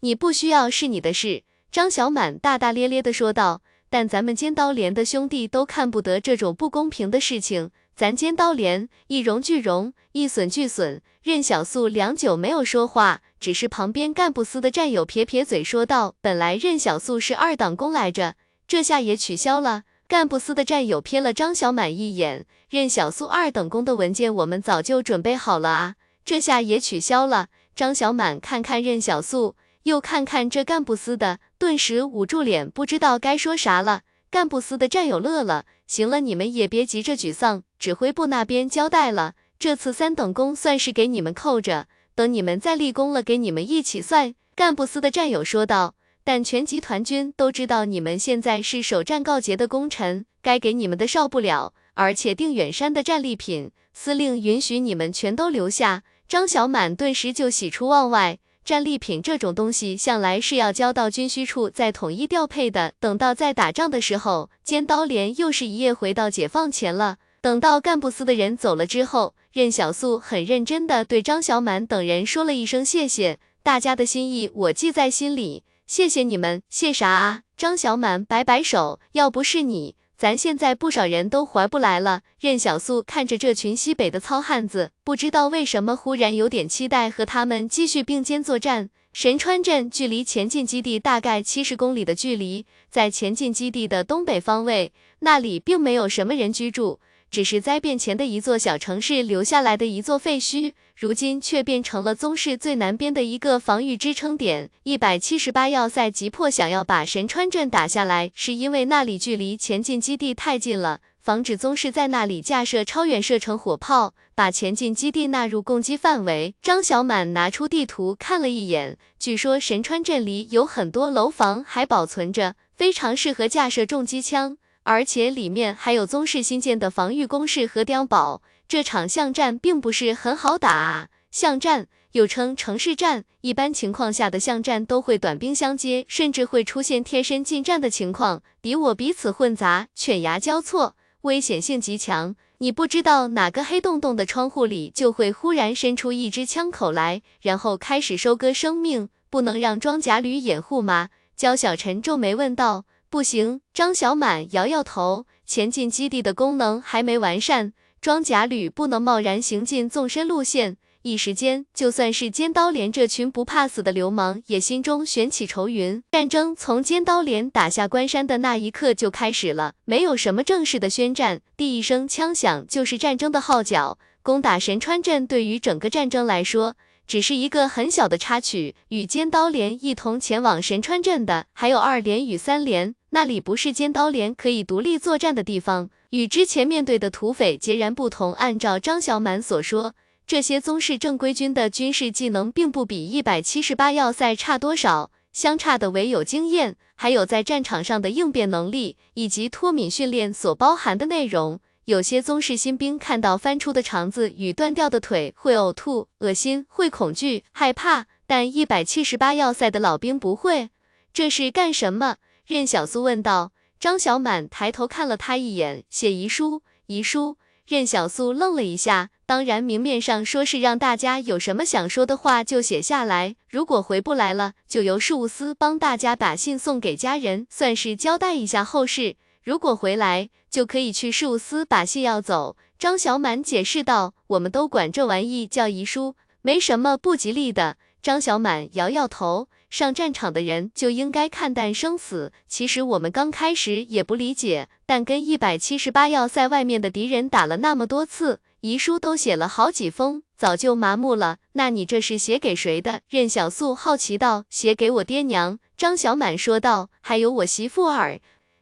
你不需要是你的事。”张小满大大咧咧的说道。但咱们尖刀连的兄弟都看不得这种不公平的事情，咱尖刀连一荣俱荣，一损俱损。任小素良久没有说话。只是旁边干部司的战友撇撇嘴说道：“本来任小素是二等功来着，这下也取消了。”干部司的战友瞥了张小满一眼：“任小素二等功的文件我们早就准备好了啊，这下也取消了。”张小满看看任小素，又看看这干部司的，顿时捂住脸，不知道该说啥了。干部司的战友乐了：“行了，你们也别急着沮丧，指挥部那边交代了，这次三等功算是给你们扣着。”等你们再立功了，给你们一起算。”干部司的战友说道。但全集团军都知道，你们现在是首战告捷的功臣，该给你们的少不了。而且定远山的战利品，司令允许你们全都留下。张小满顿时就喜出望外。战利品这种东西，向来是要交到军需处再统一调配的。等到在打仗的时候，尖刀连又是一夜回到解放前了。等到干部司的人走了之后，任小素很认真的对张小满等人说了一声谢谢，大家的心意我记在心里，谢谢你们，谢啥啊？张小满摆摆手，要不是你。咱现在不少人都回不来了。任小素看着这群西北的糙汉子，不知道为什么忽然有点期待和他们继续并肩作战。神川镇距离前进基地大概七十公里的距离，在前进基地的东北方位，那里并没有什么人居住。只是灾变前的一座小城市留下来的一座废墟，如今却变成了宗室最南边的一个防御支撑点。一百七十八要塞急迫想要把神川镇打下来，是因为那里距离前进基地太近了，防止宗室在那里架设超远射程火炮，把前进基地纳入攻击范围。张小满拿出地图看了一眼，据说神川镇里有很多楼房还保存着，非常适合架设重机枪。而且里面还有宗室新建的防御工事和碉堡，这场巷战并不是很好打啊。巷战又称城市战，一般情况下的巷战都会短兵相接，甚至会出现贴身近战的情况，敌我彼此混杂，犬牙交错，危险性极强。你不知道哪个黑洞洞的窗户里就会忽然伸出一支枪口来，然后开始收割生命，不能让装甲旅掩护吗？焦小晨皱眉问道。不行，张小满摇摇头。前进基地的功能还没完善，装甲旅不能贸然行进纵深路线。一时间，就算是尖刀连这群不怕死的流氓，也心中悬起愁云。战争从尖刀连打下关山的那一刻就开始了，没有什么正式的宣战，第一声枪响就是战争的号角。攻打神川镇对于整个战争来说，只是一个很小的插曲。与尖刀连一同前往神川镇的，还有二连与三连。那里不是尖刀连可以独立作战的地方，与之前面对的土匪截然不同。按照张小满所说，这些宗室正规军的军事技能并不比一百七十八要塞差多少，相差的唯有经验，还有在战场上的应变能力，以及脱敏训练所包含的内容。有些宗室新兵看到翻出的肠子与断掉的腿会呕吐、恶心，会恐惧、害怕，但一百七十八要塞的老兵不会。这是干什么？任小苏问道。张小满抬头看了他一眼，写遗书。遗书。任小苏愣了一下。当然，明面上说是让大家有什么想说的话就写下来，如果回不来了，就由事务司帮大家把信送给家人，算是交代一下后事。如果回来，就可以去事务司把信要走。张小满解释道：“我们都管这玩意叫遗书，没什么不吉利的。”张小满摇摇头。上战场的人就应该看淡生死。其实我们刚开始也不理解，但跟一百七十八要塞外面的敌人打了那么多次，遗书都写了好几封，早就麻木了。那你这是写给谁的？任小素好奇道。写给我爹娘。张小满说道。还有我媳妇儿。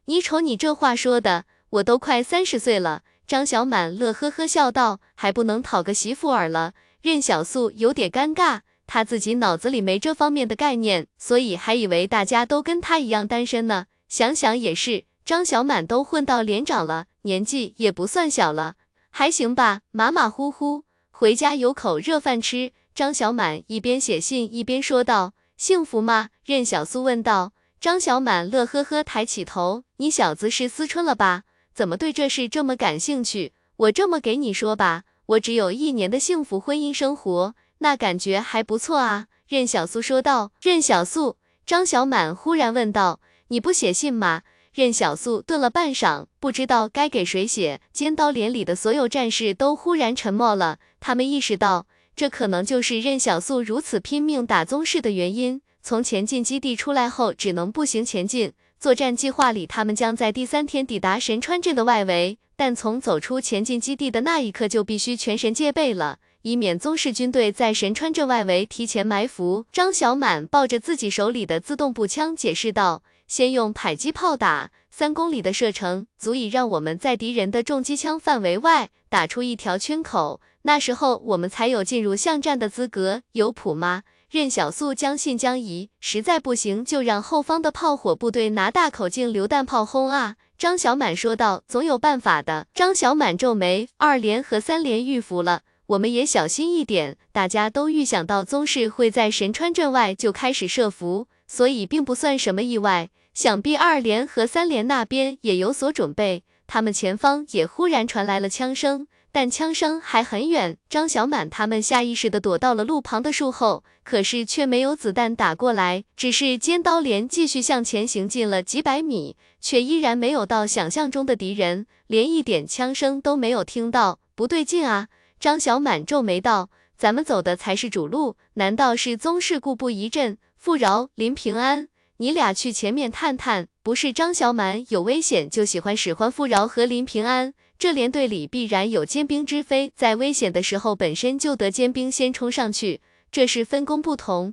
你瞅你这话说的，我都快三十岁了。张小满乐呵呵笑道。还不能讨个媳妇儿了？任小素有点尴尬。他自己脑子里没这方面的概念，所以还以为大家都跟他一样单身呢。想想也是，张小满都混到连长了，年纪也不算小了，还行吧，马马虎虎。回家有口热饭吃。张小满一边写信一边说道：“幸福吗？”任小苏问道。张小满乐呵呵抬起头：“你小子是思春了吧？怎么对这事这么感兴趣？我这么给你说吧，我只有一年的幸福婚姻生活。”那感觉还不错啊，任小素说道。任小素，张小满忽然问道：“你不写信吗？”任小素顿了半晌，不知道该给谁写。尖刀连里的所有战士都忽然沉默了，他们意识到，这可能就是任小素如此拼命打宗室的原因。从前进基地出来后，只能步行前进。作战计划里，他们将在第三天抵达神川镇的外围，但从走出前进基地的那一刻，就必须全神戒备了。以免宗室军队在神川镇外围提前埋伏。张小满抱着自己手里的自动步枪，解释道：“先用迫击炮打，三公里的射程足以让我们在敌人的重机枪范围外打出一条圈口。那时候我们才有进入巷战的资格。有谱吗？”任小素将信将疑，实在不行就让后方的炮火部队拿大口径榴弹炮轰啊！张小满说道：“总有办法的。”张小满皱眉，二连和三连遇伏了，我们也小心一点。大家都预想到宗室会在神川镇外就开始设伏，所以并不算什么意外。想必二连和三连那边也有所准备，他们前方也忽然传来了枪声。但枪声还很远，张小满他们下意识的躲到了路旁的树后，可是却没有子弹打过来，只是尖刀连继续向前行进了几百米，却依然没有到想象中的敌人，连一点枪声都没有听到，不对劲啊！张小满皱眉道：“咱们走的才是主路，难道是宗室故布疑阵？富饶、林平安，你俩去前面探探，不是张小满有危险就喜欢使唤富饶和林平安。”这连队里必然有尖兵之非，在危险的时候本身就得尖兵先冲上去，这是分工不同。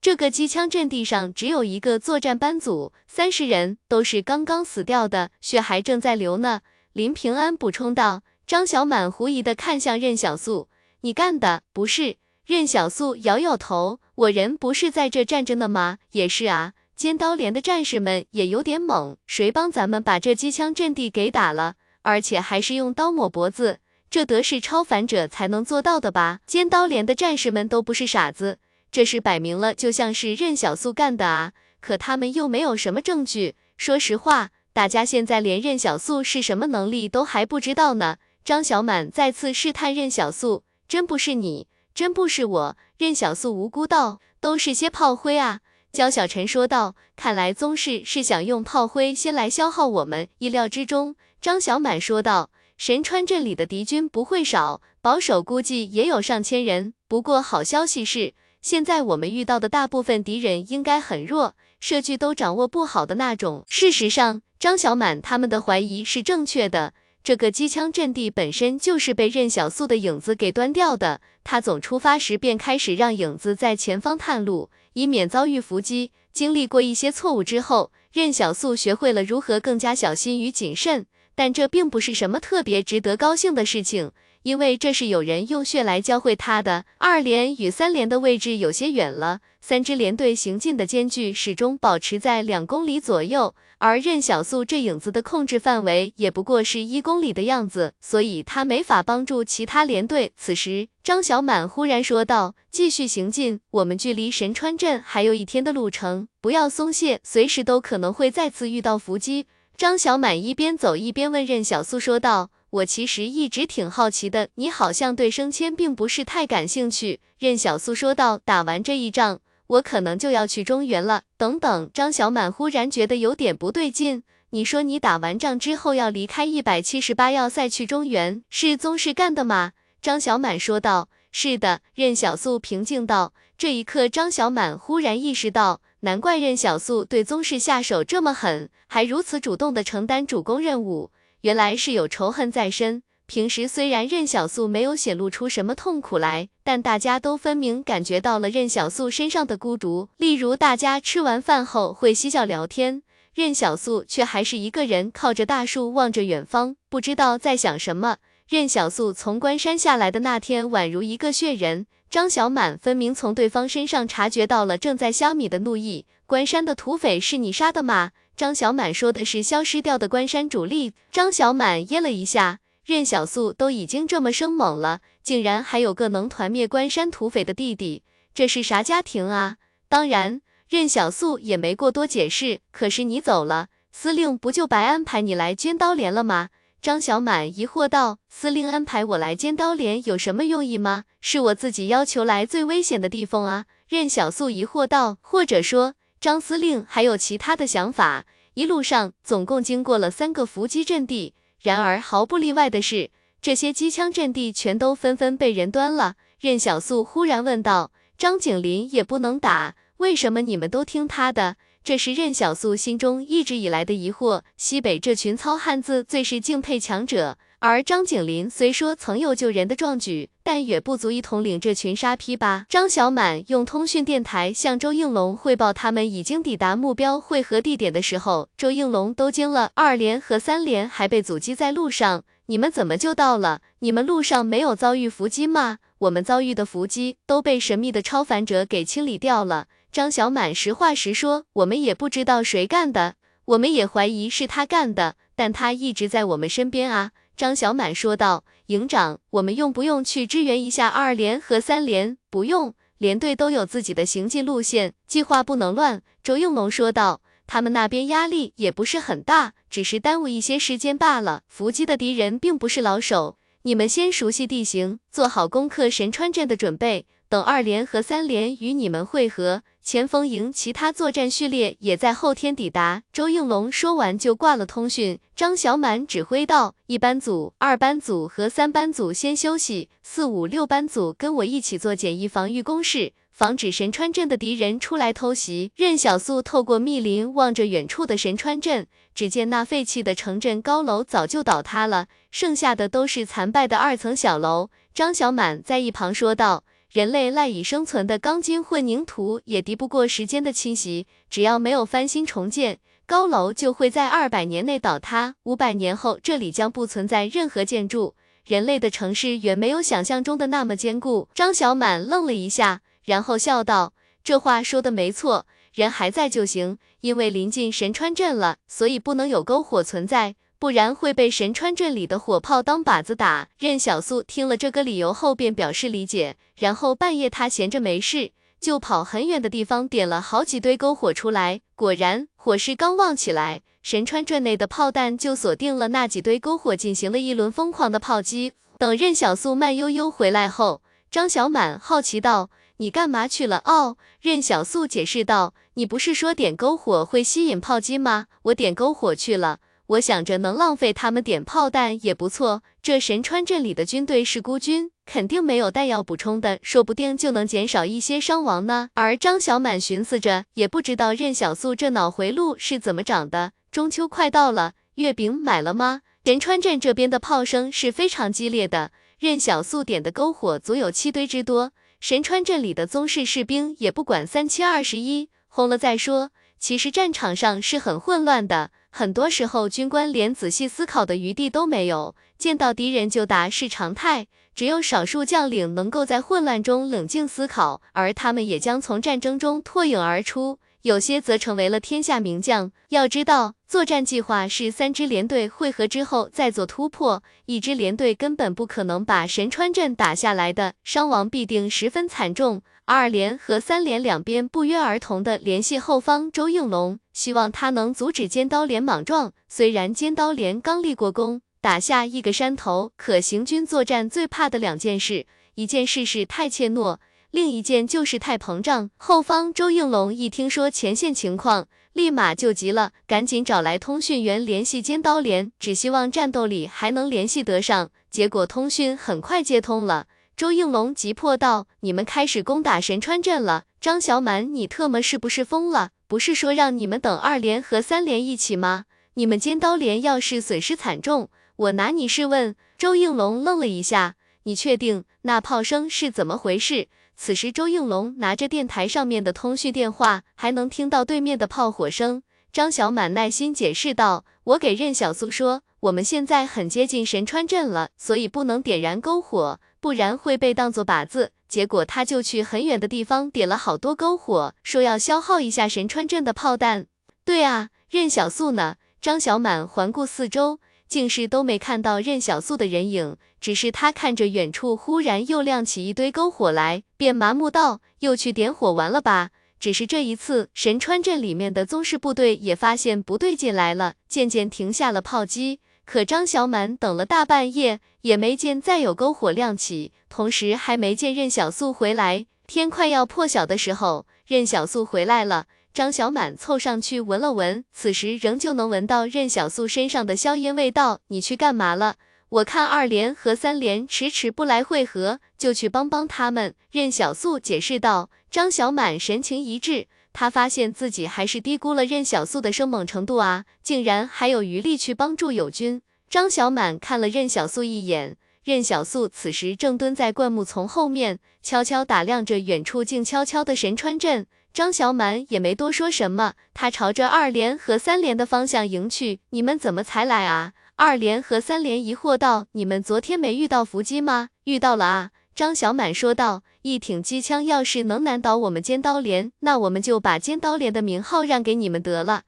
这个机枪阵地上只有一个作战班组，三十人都是刚刚死掉的，血还正在流呢。林平安补充道。张小满狐疑的看向任小素，你干的不是？任小素摇摇头，我人不是在这站着呢吗？也是啊，尖刀连的战士们也有点猛，谁帮咱们把这机枪阵地给打了？而且还是用刀抹脖子，这得是超凡者才能做到的吧？尖刀连的战士们都不是傻子，这是摆明了就像是任小素干的啊！可他们又没有什么证据。说实话，大家现在连任小素是什么能力都还不知道呢。张小满再次试探任小素，真不是你，真不是我。任小素无辜道，都是些炮灰啊。焦小晨说道，看来宗室是想用炮灰先来消耗我们，意料之中。张小满说道：“神川镇里的敌军不会少，保守估计也有上千人。不过好消息是，现在我们遇到的大部分敌人应该很弱，射距都掌握不好的那种。”事实上，张小满他们的怀疑是正确的。这个机枪阵地本身就是被任小素的影子给端掉的。他总出发时便开始让影子在前方探路，以免遭遇伏击。经历过一些错误之后，任小素学会了如何更加小心与谨慎。但这并不是什么特别值得高兴的事情，因为这是有人用血来教会他的。二连与三连的位置有些远了，三支连队行进的间距始终保持在两公里左右，而任小素这影子的控制范围也不过是一公里的样子，所以他没法帮助其他连队。此时，张小满忽然说道：“继续行进，我们距离神川镇还有一天的路程，不要松懈，随时都可能会再次遇到伏击。”张小满一边走一边问任小素说道：“我其实一直挺好奇的，你好像对升迁并不是太感兴趣。”任小素说道：“打完这一仗，我可能就要去中原了。”等等，张小满忽然觉得有点不对劲。你说你打完仗之后要离开一百七十八要塞去中原，是宗室干的吗？张小满说道：“是的。”任小素平静道。这一刻，张小满忽然意识到。难怪任小素对宗室下手这么狠，还如此主动的承担主攻任务，原来是有仇恨在身。平时虽然任小素没有显露出什么痛苦来，但大家都分明感觉到了任小素身上的孤独。例如，大家吃完饭后会嬉笑聊天，任小素却还是一个人靠着大树望着远方，不知道在想什么。任小素从关山下来的那天，宛如一个血人。张小满分明从对方身上察觉到了正在消弭的怒意。关山的土匪是你杀的吗？张小满说的是消失掉的关山主力。张小满噎了一下，任小素都已经这么生猛了，竟然还有个能团灭关山土匪的弟弟，这是啥家庭啊？当然，任小素也没过多解释。可是你走了，司令不就白安排你来军刀连了吗？张小满疑惑道：“司令安排我来尖刀连有什么用意吗？是我自己要求来最危险的地方啊。”任小素疑惑道：“或者说，张司令还有其他的想法？”一路上总共经过了三个伏击阵地，然而毫不例外的是，这些机枪阵地全都纷纷被人端了。任小素忽然问道：“张景林也不能打，为什么你们都听他的？”这是任小素心中一直以来的疑惑。西北这群糙汉子最是敬佩强者，而张景林虽说曾有救人的壮举，但也不足以统领这群沙批吧。张小满用通讯电台向周应龙汇报他们已经抵达目标汇合地点的时候，周应龙都惊了。二连和三连还被阻击在路上，你们怎么就到了？你们路上没有遭遇伏击吗？我们遭遇的伏击都被神秘的超凡者给清理掉了。张小满实话实说，我们也不知道谁干的，我们也怀疑是他干的。但他一直在我们身边啊。张小满说道。营长，我们用不用去支援一下二连和三连？不用，连队都有自己的行进路线，计划不能乱。周应龙说道。他们那边压力也不是很大，只是耽误一些时间罢了。伏击的敌人并不是老手，你们先熟悉地形，做好攻克神川镇的准备。等二连和三连与你们会合，前锋营其他作战序列也在后天抵达。周应龙说完就挂了通讯。张小满指挥道：“一班组、二班组和三班组先休息，四五六班组跟我一起做简易防御工事。”防止神川镇的敌人出来偷袭。任小素透过密林望着远处的神川镇，只见那废弃的城镇高楼早就倒塌了，剩下的都是残败的二层小楼。张小满在一旁说道：“人类赖以生存的钢筋混凝土也敌不过时间的侵袭，只要没有翻新重建，高楼就会在二百年内倒塌。五百年后，这里将不存在任何建筑。人类的城市远没有想象中的那么坚固。”张小满愣了一下。然后笑道：“这话说的没错，人还在就行。因为临近神川镇了，所以不能有篝火存在，不然会被神川镇里的火炮当靶子打。”任小素听了这个理由后，便表示理解。然后半夜他闲着没事，就跑很远的地方点了好几堆篝火出来。果然，火势刚旺起来，神川镇内的炮弹就锁定了那几堆篝火，进行了一轮疯狂的炮击。等任小素慢悠悠回来后，张小满好奇道。你干嘛去了？哦，任小素解释道：“你不是说点篝火会吸引炮击吗？我点篝火去了。我想着能浪费他们点炮弹也不错。这神川镇里的军队是孤军，肯定没有弹药补充的，说不定就能减少一些伤亡呢。”而张小满寻思着，也不知道任小素这脑回路是怎么长的。中秋快到了，月饼买了吗？神川镇这边的炮声是非常激烈的，任小素点的篝火足有七堆之多。神川镇里的宗室士兵也不管三七二十一，轰了再说。其实战场上是很混乱的，很多时候军官连仔细思考的余地都没有，见到敌人就打是常态。只有少数将领能够在混乱中冷静思考，而他们也将从战争中脱颖而出。有些则成为了天下名将。要知道，作战计划是三支连队汇合之后再做突破，一支连队根本不可能把神川镇打下来的，伤亡必定十分惨重。二连和三连两边不约而同的联系后方周应龙，希望他能阻止尖刀连莽撞。虽然尖刀连刚立过功，打下一个山头，可行军作战最怕的两件事，一件事是太怯懦。另一件就是太膨胀。后方周应龙一听说前线情况，立马就急了，赶紧找来通讯员联系尖刀连，只希望战斗里还能联系得上。结果通讯很快接通了。周应龙急迫道：“你们开始攻打神川镇了！张小满，你特么是不是疯了？不是说让你们等二连和三连一起吗？你们尖刀连要是损失惨重，我拿你是问？”周应龙愣了一下：“你确定那炮声是怎么回事？”此时，周应龙拿着电台上面的通讯电话，还能听到对面的炮火声。张小满耐心解释道：“我给任小苏说，我们现在很接近神川镇了，所以不能点燃篝火，不然会被当作靶子。结果他就去很远的地方点了好多篝火，说要消耗一下神川镇的炮弹。对啊，任小素呢？”张小满环顾四周。竟是都没看到任小素的人影，只是他看着远处忽然又亮起一堆篝火来，便麻木道：“又去点火玩了吧？”只是这一次，神川镇里面的宗室部队也发现不对劲来了，渐渐停下了炮击。可张小满等了大半夜，也没见再有篝火亮起，同时还没见任小素回来。天快要破晓的时候，任小素回来了。张小满凑上去闻了闻，此时仍旧能闻到任小素身上的硝烟味道。你去干嘛了？我看二连和三连迟迟不来会合，就去帮帮他们。任小素解释道。张小满神情一滞，他发现自己还是低估了任小素的生猛程度啊，竟然还有余力去帮助友军。张小满看了任小素一眼，任小素此时正蹲在灌木丛后面，悄悄打量着远处静悄悄的神川镇。张小满也没多说什么，他朝着二连和三连的方向迎去。你们怎么才来啊？二连和三连疑惑道。你们昨天没遇到伏击吗？遇到了啊。张小满说道。一挺机枪要是能难倒我们尖刀连，那我们就把尖刀连的名号让给你们得了。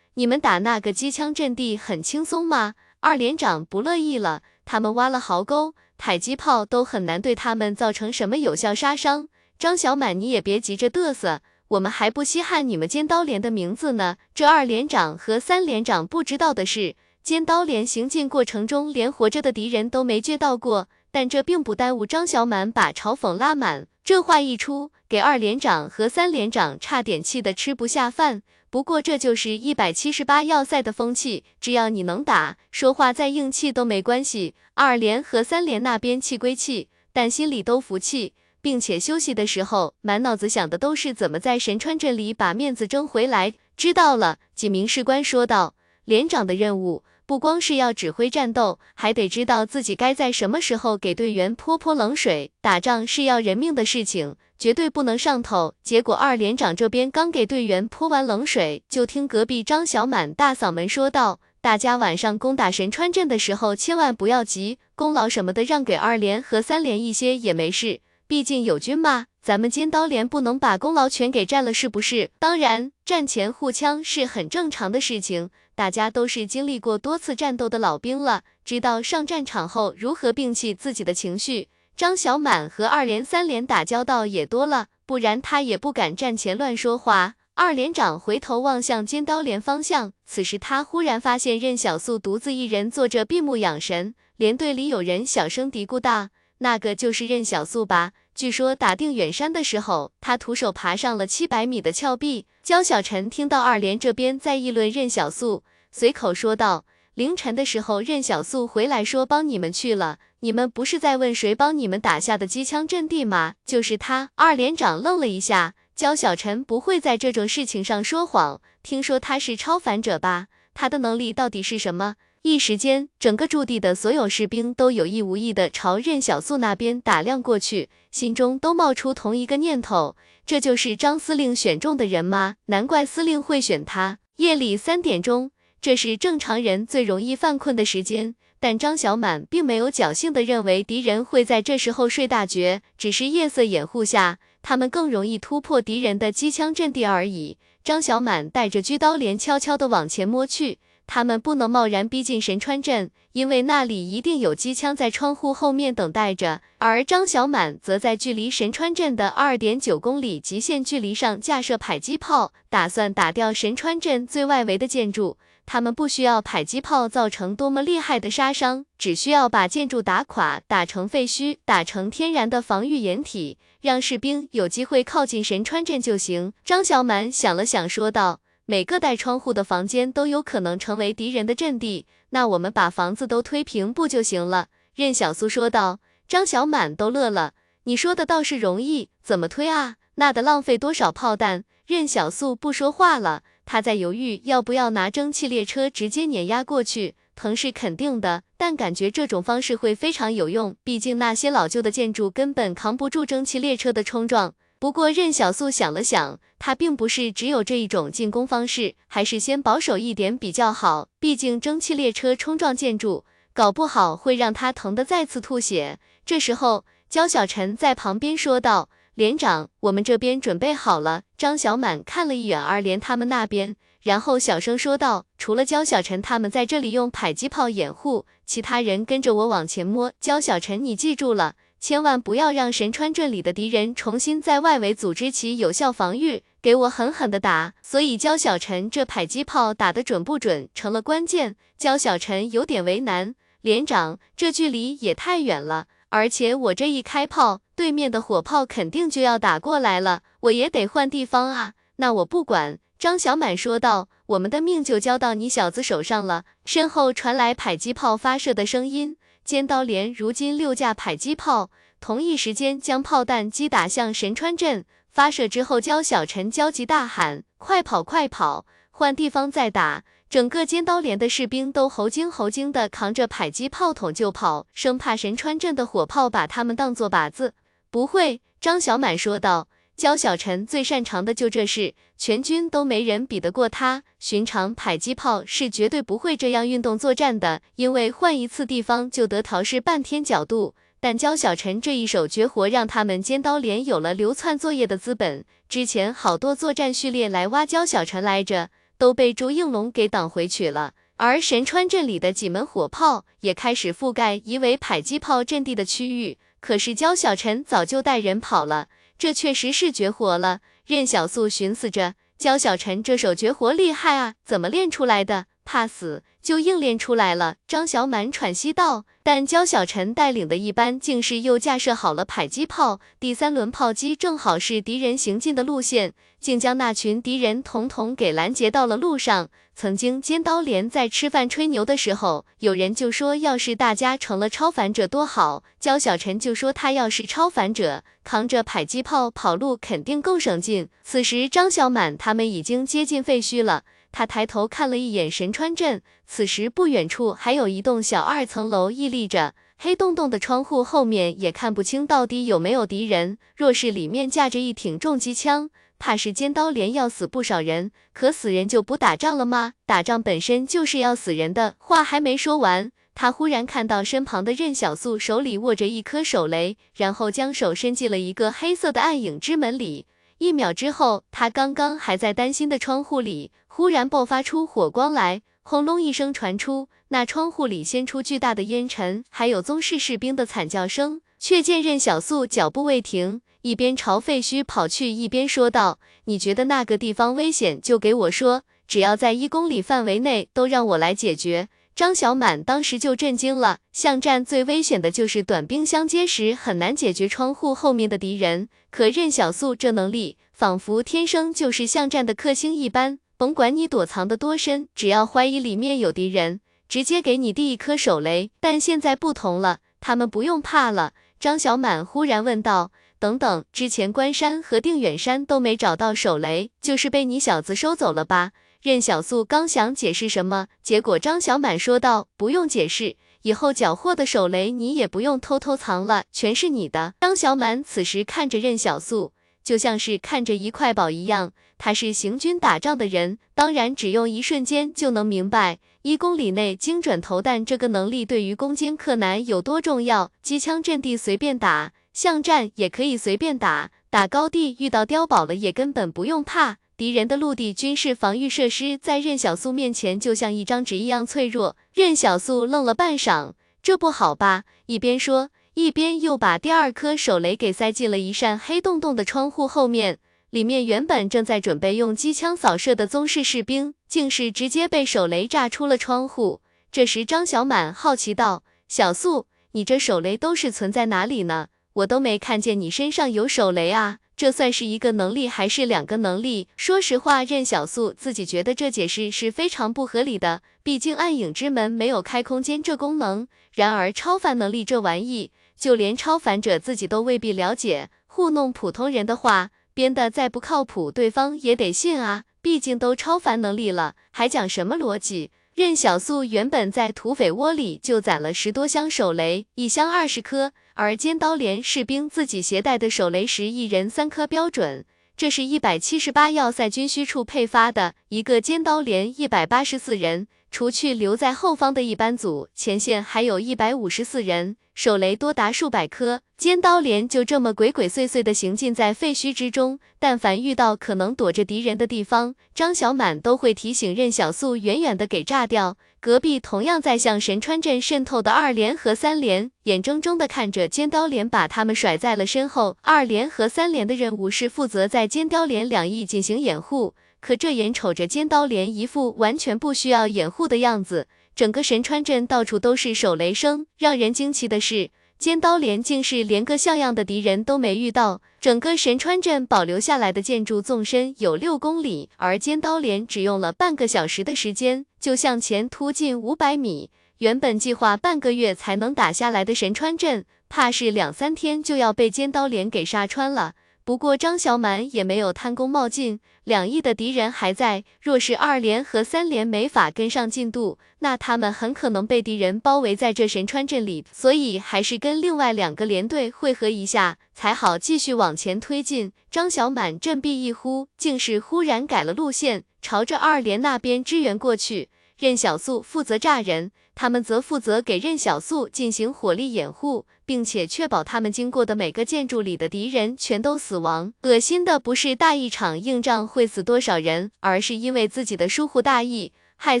你们打那个机枪阵地很轻松吗？二连长不乐意了，他们挖了壕沟，迫击炮都很难对他们造成什么有效杀伤。张小满，你也别急着嘚瑟，我们还不稀罕你们尖刀连的名字呢。这二连长和三连长不知道的是，尖刀连行进过程中连活着的敌人都没接到过。但这并不耽误张小满把嘲讽拉满。这话一出，给二连长和三连长差点气得吃不下饭。不过这就是一百七十八要塞的风气，只要你能打，说话再硬气都没关系。二连和三连那边气归气，但心里都服气，并且休息的时候满脑子想的都是怎么在神川镇里把面子争回来。知道了，几名士官说道。连长的任务不光是要指挥战斗，还得知道自己该在什么时候给队员泼泼冷水。打仗是要人命的事情。绝对不能上头。结果二连长这边刚给队员泼完冷水，就听隔壁张小满大嗓门说道：“大家晚上攻打神川镇的时候，千万不要急，功劳什么的让给二连和三连一些也没事，毕竟友军嘛。咱们尖刀连不能把功劳全给占了，是不是？当然，战前互枪是很正常的事情，大家都是经历过多次战斗的老兵了，知道上战场后如何摒弃自己的情绪。”张小满和二连、三连打交道也多了，不然他也不敢战前乱说话。二连长回头望向尖刀连方向，此时他忽然发现任小素独自一人坐着闭目养神，连队里有人小声嘀咕道：“那个就是任小素吧？据说打定远山的时候，他徒手爬上了七百米的峭壁。”焦小晨听到二连这边在议论任小素，随口说道。凌晨的时候，任小素回来说帮你们去了。你们不是在问谁帮你们打下的机枪阵地吗？就是他。二连长愣了一下，焦小晨不会在这种事情上说谎。听说他是超凡者吧？他的能力到底是什么？一时间，整个驻地的所有士兵都有意无意的朝任小素那边打量过去，心中都冒出同一个念头：这就是张司令选中的人吗？难怪司令会选他。夜里三点钟。这是正常人最容易犯困的时间，但张小满并没有侥幸的认为敌人会在这时候睡大觉，只是夜色掩护下，他们更容易突破敌人的机枪阵地而已。张小满带着狙刀连悄悄地往前摸去。他们不能贸然逼近神川镇，因为那里一定有机枪在窗户后面等待着。而张小满则在距离神川镇的二点九公里极限距离上架设迫击炮，打算打掉神川镇最外围的建筑。他们不需要迫击炮造成多么厉害的杀伤，只需要把建筑打垮，打成废墟，打成天然的防御掩体，让士兵有机会靠近神川镇就行。张小满想了想，说道。每个带窗户的房间都有可能成为敌人的阵地，那我们把房子都推平不就行了？任小苏说道。张小满都乐了，你说的倒是容易，怎么推啊？那得浪费多少炮弹？任小素不说话了，他在犹豫要不要拿蒸汽列车直接碾压过去。疼是肯定的，但感觉这种方式会非常有用，毕竟那些老旧的建筑根本扛不住蒸汽列车的冲撞。不过任小素想了想，他并不是只有这一种进攻方式，还是先保守一点比较好。毕竟蒸汽列车冲撞建筑，搞不好会让他疼得再次吐血。这时候，焦小晨在旁边说道：“连长，我们这边准备好了。”张小满看了一眼二连他们那边，然后小声说道：“除了焦小晨他们在这里用迫击炮掩护，其他人跟着我往前摸。焦小晨，你记住了。”千万不要让神川镇里的敌人重新在外围组织起有效防御，给我狠狠的打。所以焦小晨这迫击炮打得准不准成了关键。焦小晨有点为难，连长，这距离也太远了，而且我这一开炮，对面的火炮肯定就要打过来了，我也得换地方啊。那我不管。张小满说道，我们的命就交到你小子手上了。身后传来迫击炮发射的声音。尖刀连如今六架迫击炮，同一时间将炮弹击打向神川镇。发射之后，焦小晨焦急大喊：“快跑，快跑，换地方再打！”整个尖刀连的士兵都猴精猴精的扛着迫击炮筒就跑，生怕神川镇的火炮把他们当做靶子。不会，张小满说道。焦小晨最擅长的就这事，全军都没人比得过他。寻常迫击炮是绝对不会这样运动作战的，因为换一次地方就得调试半天角度。但焦小晨这一手绝活，让他们尖刀连有了流窜作业的资本。之前好多作战序列来挖焦小晨来着。都被周应龙给挡回去了。而神川镇里的几门火炮也开始覆盖夷为迫击炮阵地的区域。可是焦小晨早就带人跑了，这确实是绝活了。任小素寻思着，焦小晨这手绝活厉害啊，怎么练出来的？怕死就硬练出来了。张小满喘息道。但焦小晨带领的一班竟是又架设好了迫击炮，第三轮炮击正好是敌人行进的路线，竟将那群敌人统统给拦截到了路上。曾经尖刀连在吃饭吹牛的时候，有人就说要是大家成了超凡者多好，焦小晨就说他要是超凡者，扛着迫击炮跑路肯定更省劲。此时张小满他们已经接近废墟了。他抬头看了一眼神川镇，此时不远处还有一栋小二层楼屹立着，黑洞洞的窗户后面也看不清到底有没有敌人。若是里面架着一挺重机枪，怕是尖刀连要死不少人。可死人就不打仗了吗？打仗本身就是要死人的。话还没说完，他忽然看到身旁的任小素手里握着一颗手雷，然后将手伸进了一个黑色的暗影之门里。一秒之后，他刚刚还在担心的窗户里。忽然爆发出火光来，轰隆一声传出，那窗户里掀出巨大的烟尘，还有宗室士兵的惨叫声。却见任小素脚步未停，一边朝废墟跑去，一边说道：“你觉得那个地方危险，就给我说，只要在一公里范围内，都让我来解决。”张小满当时就震惊了，巷战最危险的就是短兵相接时很难解决窗户后面的敌人，可任小素这能力，仿佛天生就是巷战的克星一般。甭管你躲藏的多深，只要怀疑里面有敌人，直接给你递一颗手雷。但现在不同了，他们不用怕了。张小满忽然问道：“等等，之前关山和定远山都没找到手雷，就是被你小子收走了吧？”任小素刚想解释什么，结果张小满说道：“不用解释，以后缴获的手雷你也不用偷偷藏了，全是你的。”张小满此时看着任小素。就像是看着一块宝一样，他是行军打仗的人，当然只用一瞬间就能明白一公里内精准投弹这个能力对于攻坚克难有多重要。机枪阵地随便打，巷战也可以随便打，打高地遇到碉堡了也根本不用怕。敌人的陆地军事防御设施在任小素面前就像一张纸一样脆弱。任小素愣了半晌，这不好吧？一边说。一边又把第二颗手雷给塞进了一扇黑洞洞的窗户后面，里面原本正在准备用机枪扫射的宗室士兵，竟是直接被手雷炸出了窗户。这时张小满好奇道：“小素，你这手雷都是存在哪里呢？我都没看见你身上有手雷啊，这算是一个能力还是两个能力？”说实话，任小素自己觉得这解释是非常不合理的，毕竟暗影之门没有开空间这功能。然而超凡能力这玩意。就连超凡者自己都未必了解，糊弄普通人的话，编的再不靠谱，对方也得信啊。毕竟都超凡能力了，还讲什么逻辑？任小素原本在土匪窝里就攒了十多箱手雷，一箱二十颗，而尖刀连士兵自己携带的手雷时，一人三颗标准。这是一百七十八要塞军需处配发的一个尖刀连，一百八十四人，除去留在后方的一班组，前线还有一百五十四人。手雷多达数百颗，尖刀连就这么鬼鬼祟祟的行进在废墟之中。但凡遇到可能躲着敌人的地方，张小满都会提醒任小素远远的给炸掉。隔壁同样在向神川镇渗透的二连和三连，眼睁睁的看着尖刀连把他们甩在了身后。二连和三连的任务是负责在尖刀连两翼进行掩护，可这眼瞅着尖刀连一副完全不需要掩护的样子。整个神川镇到处都是手雷声，让人惊奇的是，尖刀连竟是连个像样的敌人都没遇到。整个神川镇保留下来的建筑纵深有六公里，而尖刀连只用了半个小时的时间就向前突进五百米。原本计划半个月才能打下来的神川镇，怕是两三天就要被尖刀连给杀穿了。不过张小满也没有贪功冒进，两翼的敌人还在，若是二连和三连没法跟上进度，那他们很可能被敌人包围在这神川镇里，所以还是跟另外两个连队汇合一下才好继续往前推进。张小满振臂一呼，竟是忽然改了路线，朝着二连那边支援过去。任小素负责炸人，他们则负责给任小素进行火力掩护，并且确保他们经过的每个建筑里的敌人全都死亡。恶心的不是大一场硬仗会死多少人，而是因为自己的疏忽大意，害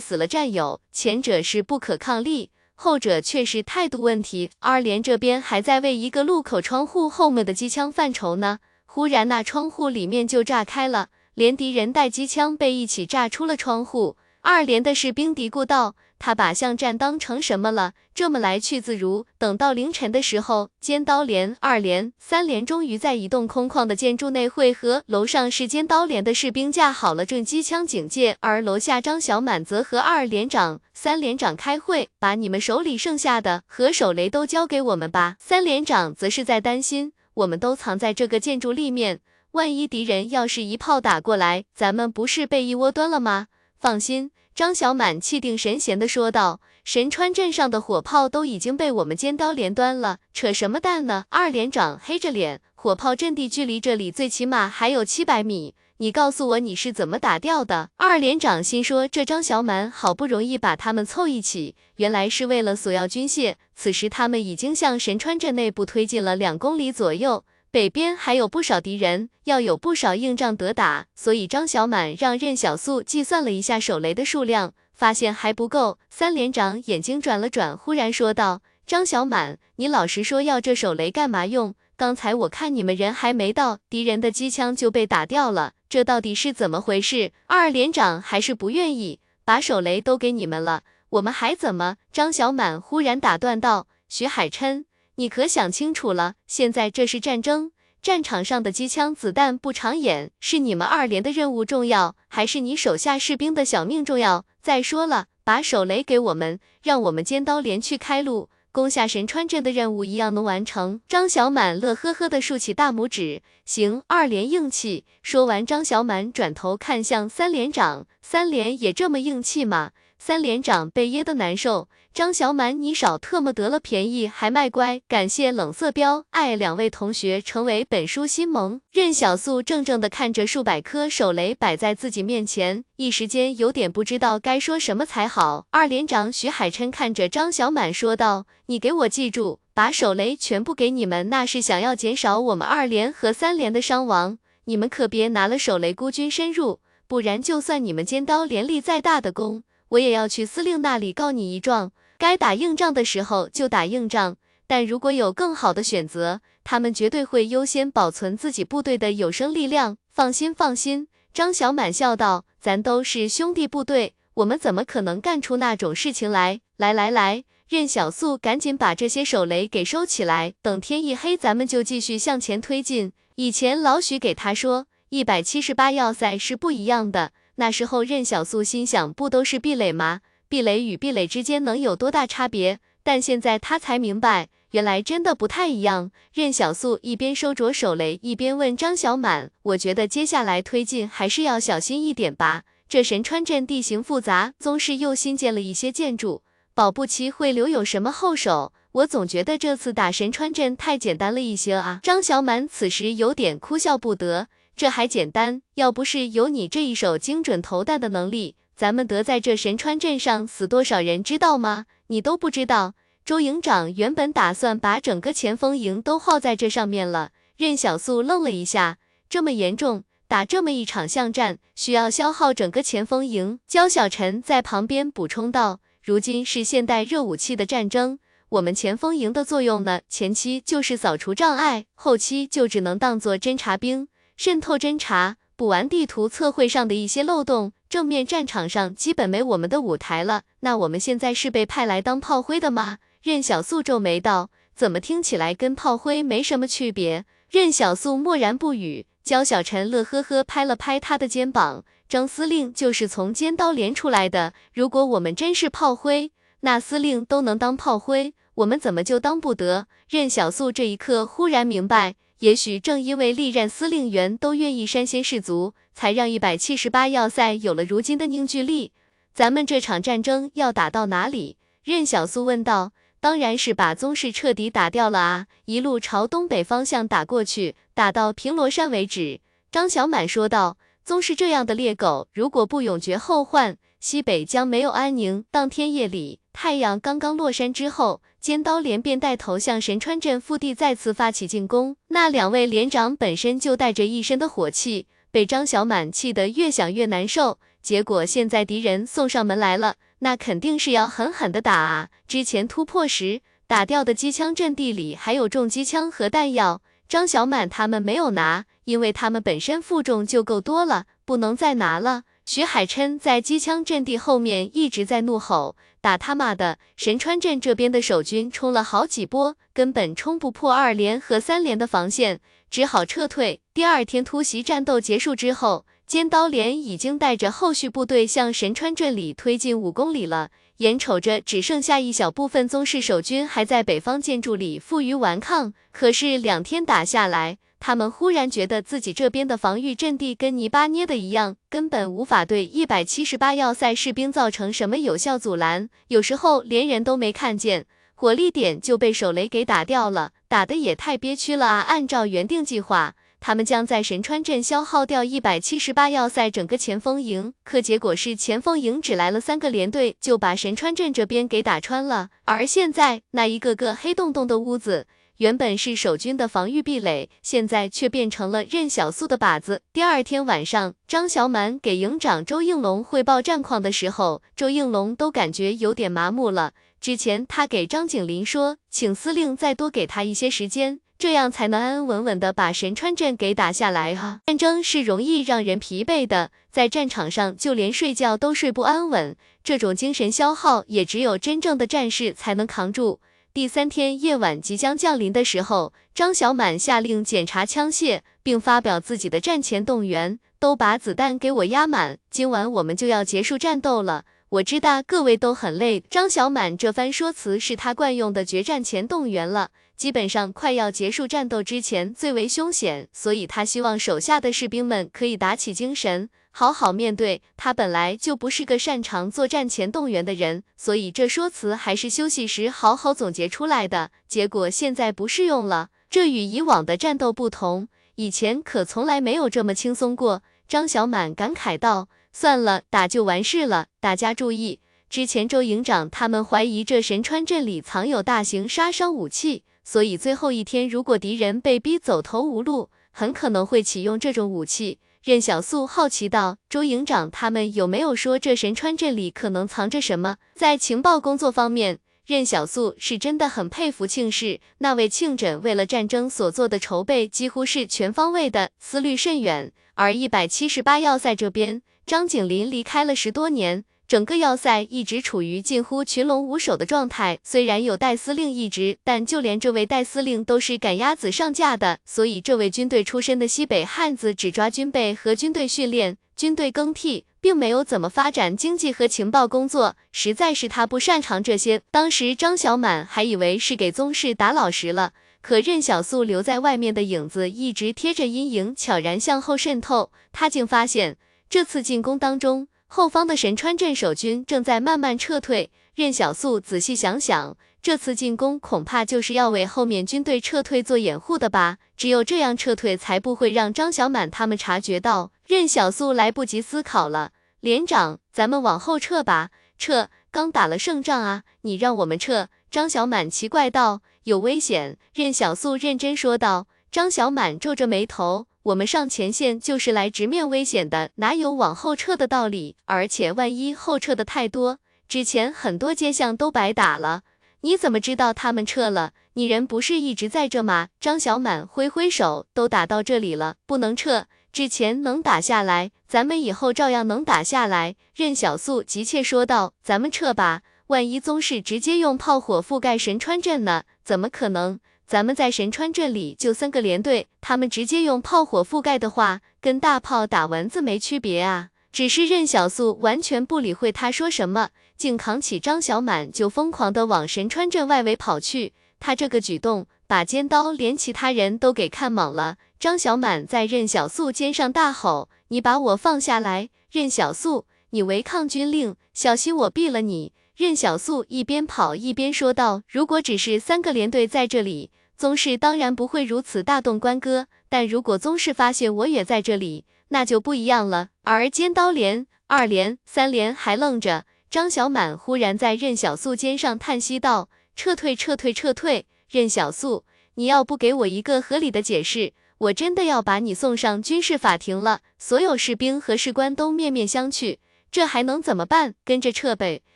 死了战友。前者是不可抗力。后者却是态度问题。二连这边还在为一个路口窗户后面的机枪犯愁呢，忽然那窗户里面就炸开了，连敌人带机枪被一起炸出了窗户。二连的士兵嘀咕道。他把巷战当成什么了？这么来去自如。等到凌晨的时候，尖刀连、二连、三连终于在一栋空旷的建筑内汇合。楼上是尖刀连的士兵架好了正机枪警戒，而楼下张小满则和二连长、三连长开会，把你们手里剩下的和手雷都交给我们吧。三连长则是在担心，我们都藏在这个建筑立面，万一敌人要是一炮打过来，咱们不是被一窝端了吗？放心。张小满气定神闲地说道：“神川镇上的火炮都已经被我们尖刀连端了，扯什么淡呢？”二连长黑着脸，火炮阵地距离这里最起码还有七百米，你告诉我你是怎么打掉的？二连长心说：这张小满好不容易把他们凑一起，原来是为了索要军械。此时他们已经向神川镇内部推进了两公里左右。北边还有不少敌人，要有不少硬仗得打，所以张小满让任小素计算了一下手雷的数量，发现还不够。三连长眼睛转了转，忽然说道：“张小满，你老实说，要这手雷干嘛用？刚才我看你们人还没到，敌人的机枪就被打掉了，这到底是怎么回事？”二连长还是不愿意把手雷都给你们了，我们还怎么？张小满忽然打断道：“徐海琛。”你可想清楚了？现在这是战争，战场上的机枪子弹不长眼，是你们二连的任务重要，还是你手下士兵的小命重要？再说了，把手雷给我们，让我们尖刀连去开路，攻下神川镇的任务一样能完成。张小满乐呵呵地竖起大拇指，行，二连硬气。说完，张小满转头看向三连长，三连也这么硬气吗？三连长被噎得难受。张小满，你少特么得了便宜还卖乖！感谢冷色标爱两位同学成为本书新盟。任小素怔怔地看着数百颗手雷摆在自己面前，一时间有点不知道该说什么才好。二连长徐海琛看着张小满说道：“你给我记住，把手雷全部给你们，那是想要减少我们二连和三连的伤亡。你们可别拿了手雷孤军深入，不然就算你们尖刀连立再大的功，我也要去司令那里告你一状。”该打硬仗的时候就打硬仗，但如果有更好的选择，他们绝对会优先保存自己部队的有生力量。放心，放心。张小满笑道：“咱都是兄弟部队，我们怎么可能干出那种事情来？来来来，任小素，赶紧把这些手雷给收起来，等天一黑，咱们就继续向前推进。”以前老许给他说，一百七十八要塞是不一样的。那时候任小素心想，不都是壁垒吗？壁垒与壁垒之间能有多大差别？但现在他才明白，原来真的不太一样。任小素一边收着手雷，一边问张小满：“我觉得接下来推进还是要小心一点吧。这神川镇地形复杂，宗室又新建了一些建筑，保不齐会留有什么后手。我总觉得这次打神川镇太简单了一些啊。”张小满此时有点哭笑不得：“这还简单？要不是有你这一手精准投弹的能力。”咱们得在这神川镇上死多少人，知道吗？你都不知道。周营长原本打算把整个前锋营都耗在这上面了。任小素愣了一下，这么严重，打这么一场巷战，需要消耗整个前锋营。焦小晨在旁边补充道：“如今是现代热武器的战争，我们前锋营的作用呢，前期就是扫除障碍，后期就只能当做侦察兵，渗透侦查，补完地图测绘上的一些漏洞。”正面战场上基本没我们的舞台了，那我们现在是被派来当炮灰的吗？任小素皱眉道，怎么听起来跟炮灰没什么区别？任小素默然不语。焦小晨乐呵呵拍了拍他的肩膀，张司令就是从尖刀连出来的。如果我们真是炮灰，那司令都能当炮灰，我们怎么就当不得？任小素这一刻忽然明白。也许正因为历任司令员都愿意身先士卒，才让一百七十八要塞有了如今的凝聚力。咱们这场战争要打到哪里？任小苏问道。当然是把宗室彻底打掉了啊！一路朝东北方向打过去，打到平罗山为止。张小满说道。宗室这样的猎狗，如果不永绝后患，西北将没有安宁。当天夜里。太阳刚刚落山之后，尖刀连便带头向神川镇腹地再次发起进攻。那两位连长本身就带着一身的火气，被张小满气得越想越难受。结果现在敌人送上门来了，那肯定是要狠狠的打啊！之前突破时打掉的机枪阵地里还有重机枪和弹药，张小满他们没有拿，因为他们本身负重就够多了，不能再拿了。徐海琛在机枪阵地后面一直在怒吼：“打他妈的！神川镇这边的守军冲了好几波，根本冲不破二连和三连的防线，只好撤退。”第二天突袭战斗结束之后，尖刀连已经带着后续部队向神川镇里推进五公里了，眼瞅着只剩下一小部分宗室守军还在北方建筑里负隅顽抗，可是两天打下来。他们忽然觉得自己这边的防御阵地跟泥巴捏的一样，根本无法对一百七十八要塞士兵造成什么有效阻拦，有时候连人都没看见，火力点就被手雷给打掉了，打的也太憋屈了啊！按照原定计划，他们将在神川镇消耗掉一百七十八要塞整个前锋营，可结果是前锋营只来了三个连队，就把神川镇这边给打穿了，而现在那一个个黑洞洞的屋子。原本是守军的防御壁垒，现在却变成了任小素的靶子。第二天晚上，张小满给营长周应龙汇报战况的时候，周应龙都感觉有点麻木了。之前他给张景林说，请司令再多给他一些时间，这样才能安安稳稳的把神川镇给打下来啊！战争是容易让人疲惫的，在战场上就连睡觉都睡不安稳，这种精神消耗也只有真正的战士才能扛住。第三天夜晚即将降临的时候，张小满下令检查枪械，并发表自己的战前动员：“都把子弹给我压满，今晚我们就要结束战斗了。我知道各位都很累。”张小满这番说辞是他惯用的决战前动员了，基本上快要结束战斗之前最为凶险，所以他希望手下的士兵们可以打起精神。好好面对，他本来就不是个擅长作战前动员的人，所以这说辞还是休息时好好总结出来的。结果现在不适用了，这与以往的战斗不同，以前可从来没有这么轻松过。张小满感慨道：“算了，打就完事了。大家注意，之前周营长他们怀疑这神川镇里藏有大型杀伤武器，所以最后一天如果敌人被逼走投无路，很可能会启用这种武器。”任小素好奇道：“周营长，他们有没有说这神川镇里可能藏着什么？”在情报工作方面，任小素是真的很佩服庆氏那位庆枕，为了战争所做的筹备几乎是全方位的，思虑甚远。而一百七十八要塞这边，张景林离开了十多年。整个要塞一直处于近乎群龙无首的状态，虽然有戴司令一职，但就连这位戴司令都是赶鸭子上架的，所以这位军队出身的西北汉子只抓军备和军队训练、军队更替，并没有怎么发展经济和情报工作，实在是他不擅长这些。当时张小满还以为是给宗室打老实了，可任小素留在外面的影子一直贴着阴影，悄然向后渗透，他竟发现这次进攻当中。后方的神川镇守军正在慢慢撤退，任小素仔细想想，这次进攻恐怕就是要为后面军队撤退做掩护的吧？只有这样撤退，才不会让张小满他们察觉到。任小素来不及思考了，连长，咱们往后撤吧。撤？刚打了胜仗啊，你让我们撤？张小满奇怪道。有危险？任小素认真说道。张小满皱着眉头。我们上前线就是来直面危险的，哪有往后撤的道理？而且万一后撤的太多，之前很多街巷都白打了。你怎么知道他们撤了？你人不是一直在这吗？张小满挥挥手，都打到这里了，不能撤。之前能打下来，咱们以后照样能打下来。任小素急切说道：“咱们撤吧，万一宗室直接用炮火覆盖神川镇呢？怎么可能？”咱们在神川镇里就三个连队，他们直接用炮火覆盖的话，跟大炮打蚊子没区别啊。只是任小素完全不理会他说什么，竟扛起张小满就疯狂的往神川镇外围跑去。他这个举动把尖刀连其他人都给看懵了。张小满在任小素肩上大吼：“你把我放下来！任小素，你违抗军令，小心我毙了你！”任小素一边跑一边说道：“如果只是三个连队在这里。”宗室当然不会如此大动干戈，但如果宗室发现我也在这里，那就不一样了。而尖刀连、二连、三连还愣着，张小满忽然在任小素肩上叹息道：“撤退，撤退，撤退！任小素，你要不给我一个合理的解释，我真的要把你送上军事法庭了。”所有士兵和士官都面面相觑，这还能怎么办？跟着撤呗！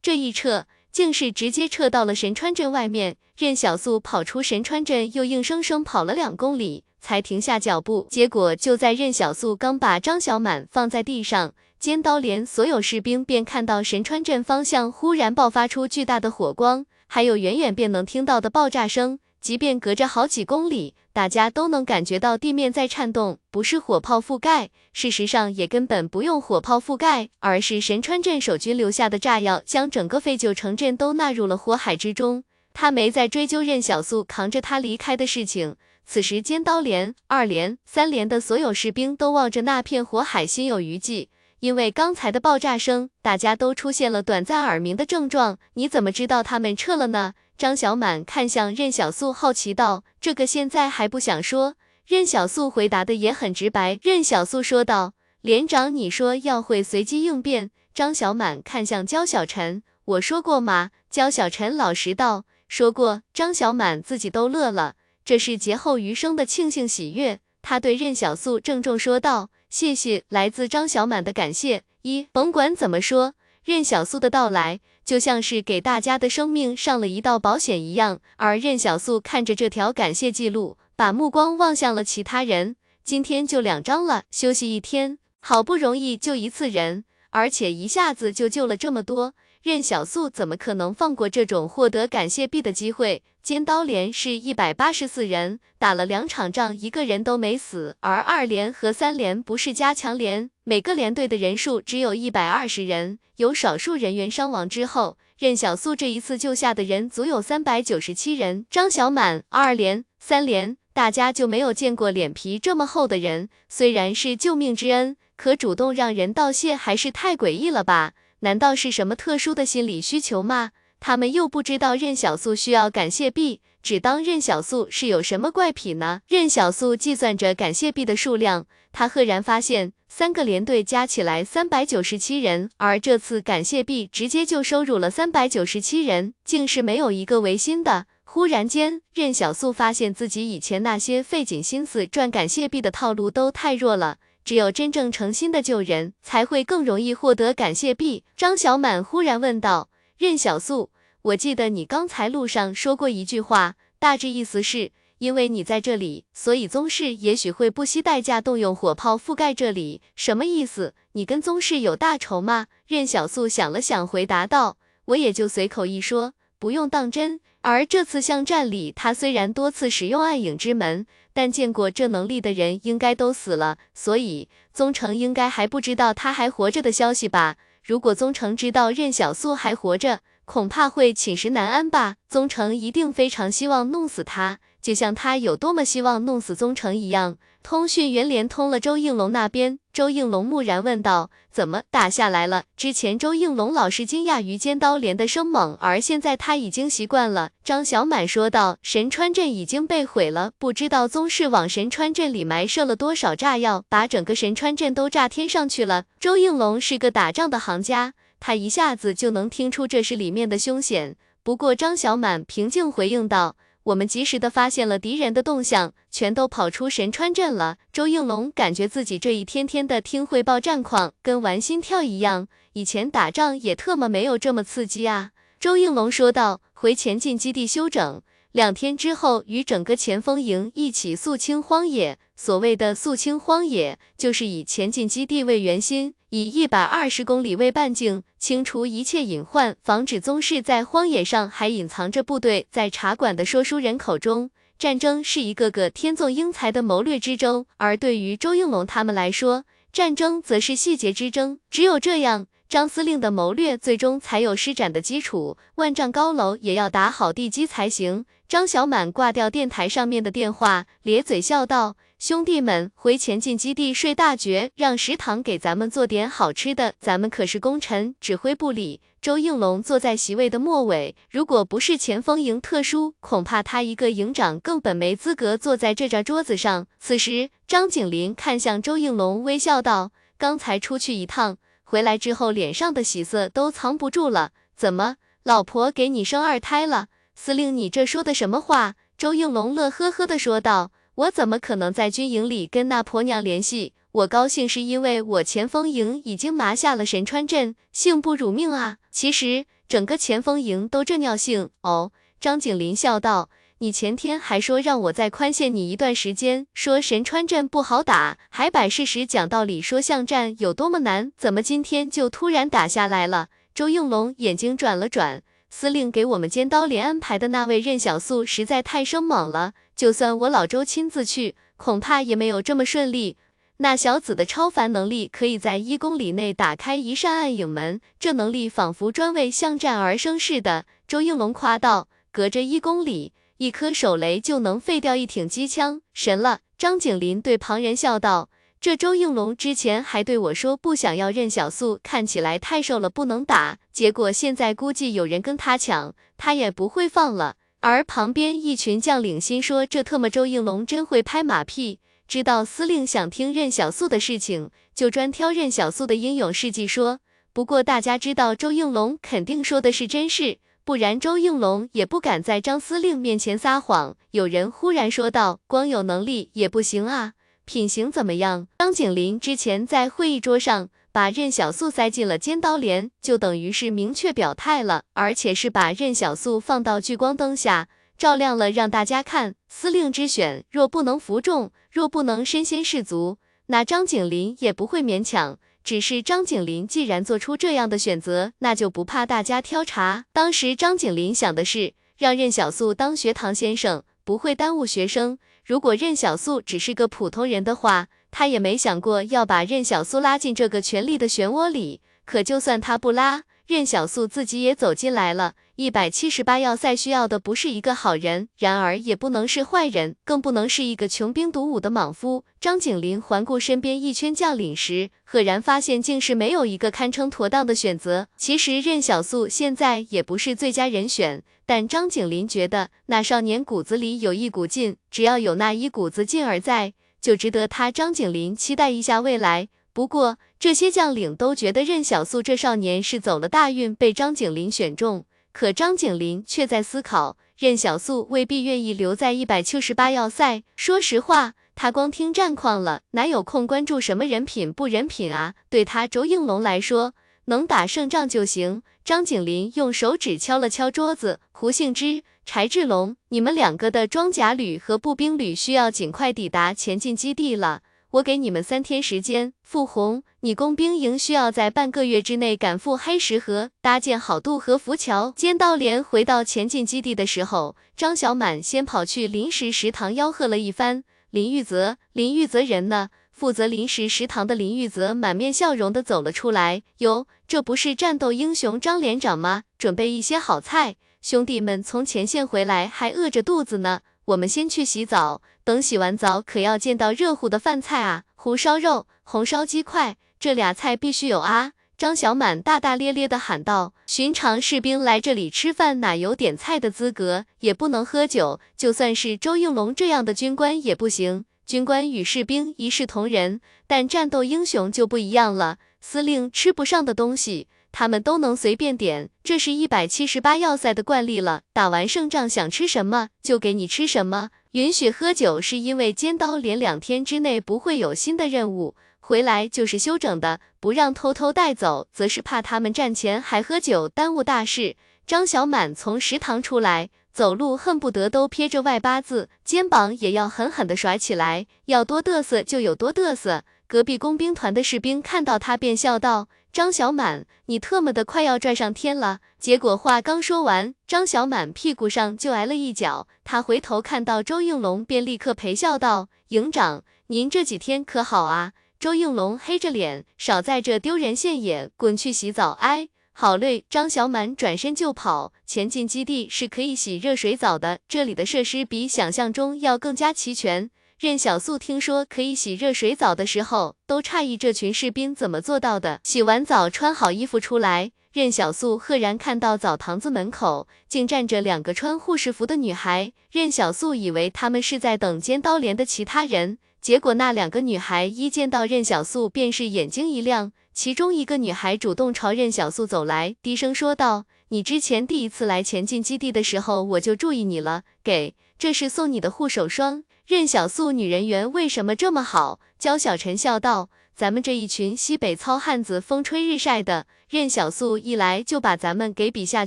这一撤，竟是直接撤到了神川镇外面。任小素跑出神川镇，又硬生生跑了两公里，才停下脚步。结果就在任小素刚把张小满放在地上。尖刀连所有士兵便看到神川镇方向忽然爆发出巨大的火光，还有远远便能听到的爆炸声。即便隔着好几公里，大家都能感觉到地面在颤动，不是火炮覆盖，事实上也根本不用火炮覆盖，而是神川镇守军留下的炸药将整个废旧城镇都纳入了火海之中。他没再追究任小素扛着他离开的事情。此时，尖刀连、二连、三连的所有士兵都望着那片火海，心有余悸。因为刚才的爆炸声，大家都出现了短暂耳鸣的症状。你怎么知道他们撤了呢？张小满看向任小素，好奇道：“这个现在还不想说。”任小素回答的也很直白。任小素说道：“连长，你说要会随机应变。”张小满看向焦小晨：“我说过吗？”焦小晨老实道：“说过。”张小满自己都乐了，这是劫后余生的庆幸喜悦。他对任小素郑重说道。谢谢来自张小满的感谢。一，甭管怎么说，任小素的到来就像是给大家的生命上了一道保险一样。而任小素看着这条感谢记录，把目光望向了其他人。今天就两张了，休息一天，好不容易救一次人，而且一下子就救了这么多。任小素怎么可能放过这种获得感谢币的机会？尖刀连是一百八十四人，打了两场仗，一个人都没死。而二连和三连不是加强连，每个连队的人数只有一百二十人，有少数人员伤亡之后，任小素这一次救下的人足有三百九十七人。张小满，二连、三连，大家就没有见过脸皮这么厚的人。虽然是救命之恩，可主动让人道谢还是太诡异了吧？难道是什么特殊的心理需求吗？他们又不知道任小素需要感谢币，只当任小素是有什么怪癖呢？任小素计算着感谢币的数量，他赫然发现三个连队加起来三百九十七人，而这次感谢币直接就收入了三百九十七人，竟是没有一个违心的。忽然间，任小素发现自己以前那些费尽心思赚感谢币的套路都太弱了。只有真正诚心的救人，才会更容易获得感谢币。张小满忽然问道：“任小素，我记得你刚才路上说过一句话，大致意思是，因为你在这里，所以宗室也许会不惜代价动用火炮覆盖这里。什么意思？你跟宗室有大仇吗？”任小素想了想，回答道：“我也就随口一说，不用当真。而这次巷战里，他虽然多次使用暗影之门。”但见过这能力的人应该都死了，所以宗成应该还不知道他还活着的消息吧？如果宗成知道任小素还活着，恐怕会寝食难安吧？宗成一定非常希望弄死他，就像他有多么希望弄死宗成一样。通讯员连通了周应龙那边，周应龙木然问道：“怎么打下来了？”之前周应龙老是惊讶于尖刀连的生猛，而现在他已经习惯了。张小满说道：“神川镇已经被毁了，不知道宗室往神川镇里埋设了多少炸药，把整个神川镇都炸天上去了。”周应龙是个打仗的行家，他一下子就能听出这是里面的凶险。不过张小满平静回应道。我们及时的发现了敌人的动向，全都跑出神川镇了。周应龙感觉自己这一天天的听汇报战况，跟玩心跳一样。以前打仗也特么没有这么刺激啊。周应龙说道。回前进基地休整，两天之后与整个前锋营一起肃清荒野。所谓的肃清荒野，就是以前进基地为圆心。以一百二十公里为半径，清除一切隐患，防止宗室在荒野上还隐藏着部队。在茶馆的说书人口中，战争是一个个天纵英才的谋略之争，而对于周应龙他们来说，战争则是细节之争。只有这样，张司令的谋略最终才有施展的基础。万丈高楼也要打好地基才行。张小满挂掉电台上面的电话，咧嘴笑道。兄弟们，回前进基地睡大觉，让食堂给咱们做点好吃的。咱们可是功臣，指挥部里，周应龙坐在席位的末尾。如果不是前锋营特殊，恐怕他一个营长根本没资格坐在这张桌子上。此时，张景林看向周应龙，微笑道：“刚才出去一趟。”回来之后脸上的喜色都藏不住了。怎么，老婆给你生二胎了？司令，你这说的什么话？周应龙乐呵呵的说道：“我怎么可能在军营里跟那婆娘联系？我高兴是因为我前锋营已经拿下了神川镇，幸不辱命啊！其实整个前锋营都这尿性哦。”张景林笑道：“你前天还说让我再宽限你一段时间，说神川镇不好打，还摆事实讲道理，说巷战有多么难，怎么今天就突然打下来了？”周应龙眼睛转了转。司令给我们尖刀连安排的那位任小素实在太生猛了，就算我老周亲自去，恐怕也没有这么顺利。那小子的超凡能力，可以在一公里内打开一扇暗影门，这能力仿佛专为巷战而生似的。周应龙夸道：“隔着一公里，一颗手雷就能废掉一挺机枪，神了！”张景林对旁人笑道。这周应龙之前还对我说不想要任小素，看起来太瘦了不能打，结果现在估计有人跟他抢，他也不会放了。而旁边一群将领心说这特么周应龙真会拍马屁，知道司令想听任小素的事情，就专挑任小素的英勇事迹说。不过大家知道周应龙肯定说的是真事，不然周应龙也不敢在张司令面前撒谎。有人忽然说道，光有能力也不行啊。品行怎么样？张景林之前在会议桌上把任小素塞进了尖刀连，就等于是明确表态了，而且是把任小素放到聚光灯下照亮了，让大家看。司令之选，若不能服众，若不能身先士卒，那张景林也不会勉强。只是张景林既然做出这样的选择，那就不怕大家挑茬。当时张景林想的是，让任小素当学堂先生，不会耽误学生。如果任小素只是个普通人的话，他也没想过要把任小素拉进这个权力的漩涡里。可就算他不拉，任小素自己也走进来了。一百七十八要塞需要的不是一个好人，然而也不能是坏人，更不能是一个穷兵黩武的莽夫。张景林环顾身边一圈将领时，赫然发现竟是没有一个堪称妥当的选择。其实任小素现在也不是最佳人选。但张景林觉得那少年骨子里有一股劲，只要有那一股子劲儿在，就值得他张景林期待一下未来。不过这些将领都觉得任小素这少年是走了大运，被张景林选中。可张景林却在思考，任小素未必愿意留在一百七十八要塞。说实话，他光听战况了，哪有空关注什么人品不人品啊？对他周应龙来说，能打胜仗就行。张景林用手指敲了敲桌子，胡杏之、柴志龙，你们两个的装甲旅和步兵旅需要尽快抵达前进基地了。我给你们三天时间。傅红，你工兵营需要在半个月之内赶赴黑石河，搭建好渡河浮桥。尖刀连回到前进基地的时候，张小满先跑去临时食堂吆喝了一番。林玉泽，林玉泽人呢？负责临时食堂的林玉泽满面笑容的走了出来。哟，这不是战斗英雄张连长吗？准备一些好菜，兄弟们从前线回来还饿着肚子呢。我们先去洗澡，等洗完澡可要见到热乎的饭菜啊！红烧肉、红烧鸡块，这俩菜必须有啊！张小满大大咧咧地喊道。寻常士兵来这里吃饭哪有点菜的资格？也不能喝酒，就算是周应龙这样的军官也不行。军官与士兵一视同仁，但战斗英雄就不一样了。司令吃不上的东西，他们都能随便点，这是一百七十八要塞的惯例了。打完胜仗想吃什么就给你吃什么。允许喝酒是因为尖刀连两天之内不会有新的任务，回来就是休整的；不让偷偷带走，则是怕他们战前还喝酒，耽误大事。张小满从食堂出来。走路恨不得都撇着外八字，肩膀也要狠狠的甩起来，要多嘚瑟就有多嘚瑟。隔壁工兵团的士兵看到他，便笑道：“张小满，你特么的快要拽上天了。”结果话刚说完，张小满屁股上就挨了一脚。他回头看到周应龙，便立刻陪笑道：“营长，您这几天可好啊？”周应龙黑着脸，少在这丢人现眼，滚去洗澡。哎。好累，张小满转身就跑。前进基地是可以洗热水澡的，这里的设施比想象中要更加齐全。任小素听说可以洗热水澡的时候，都诧异这群士兵怎么做到的。洗完澡，穿好衣服出来，任小素赫然看到澡堂子门口竟站着两个穿护士服的女孩。任小素以为他们是在等尖刀连的其他人，结果那两个女孩一见到任小素，便是眼睛一亮。其中一个女孩主动朝任小素走来，低声说道：“你之前第一次来前进基地的时候，我就注意你了。给，这是送你的护手霜。”任小素女人缘为什么这么好？焦小晨笑道：“咱们这一群西北糙汉子，风吹日晒的，任小素一来就把咱们给比下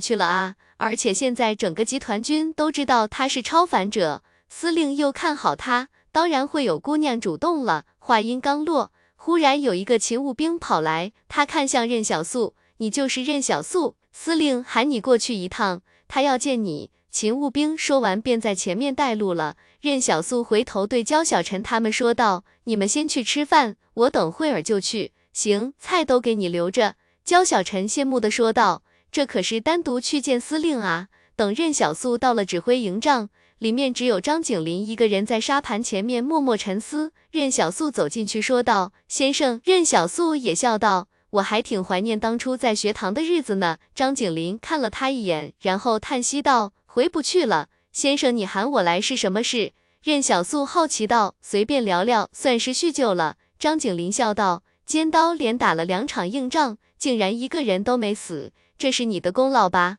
去了啊！而且现在整个集团军都知道他是超凡者，司令又看好他，当然会有姑娘主动了。”话音刚落。忽然有一个勤务兵跑来，他看向任小素：“你就是任小素，司令喊你过去一趟，他要见你。”勤务兵说完便在前面带路了。任小素回头对焦小晨他们说道：“你们先去吃饭，我等会儿就去。”行，菜都给你留着。焦小晨羡慕的说道：“这可是单独去见司令啊！”等任小素到了指挥营帐。里面只有张景林一个人在沙盘前面默默沉思。任小素走进去说道：“先生。”任小素也笑道：“我还挺怀念当初在学堂的日子呢。”张景林看了他一眼，然后叹息道：“回不去了。”先生，你喊我来是什么事？任小素好奇道：“随便聊聊，算是叙旧了。”张景林笑道：“尖刀连打了两场硬仗，竟然一个人都没死，这是你的功劳吧？”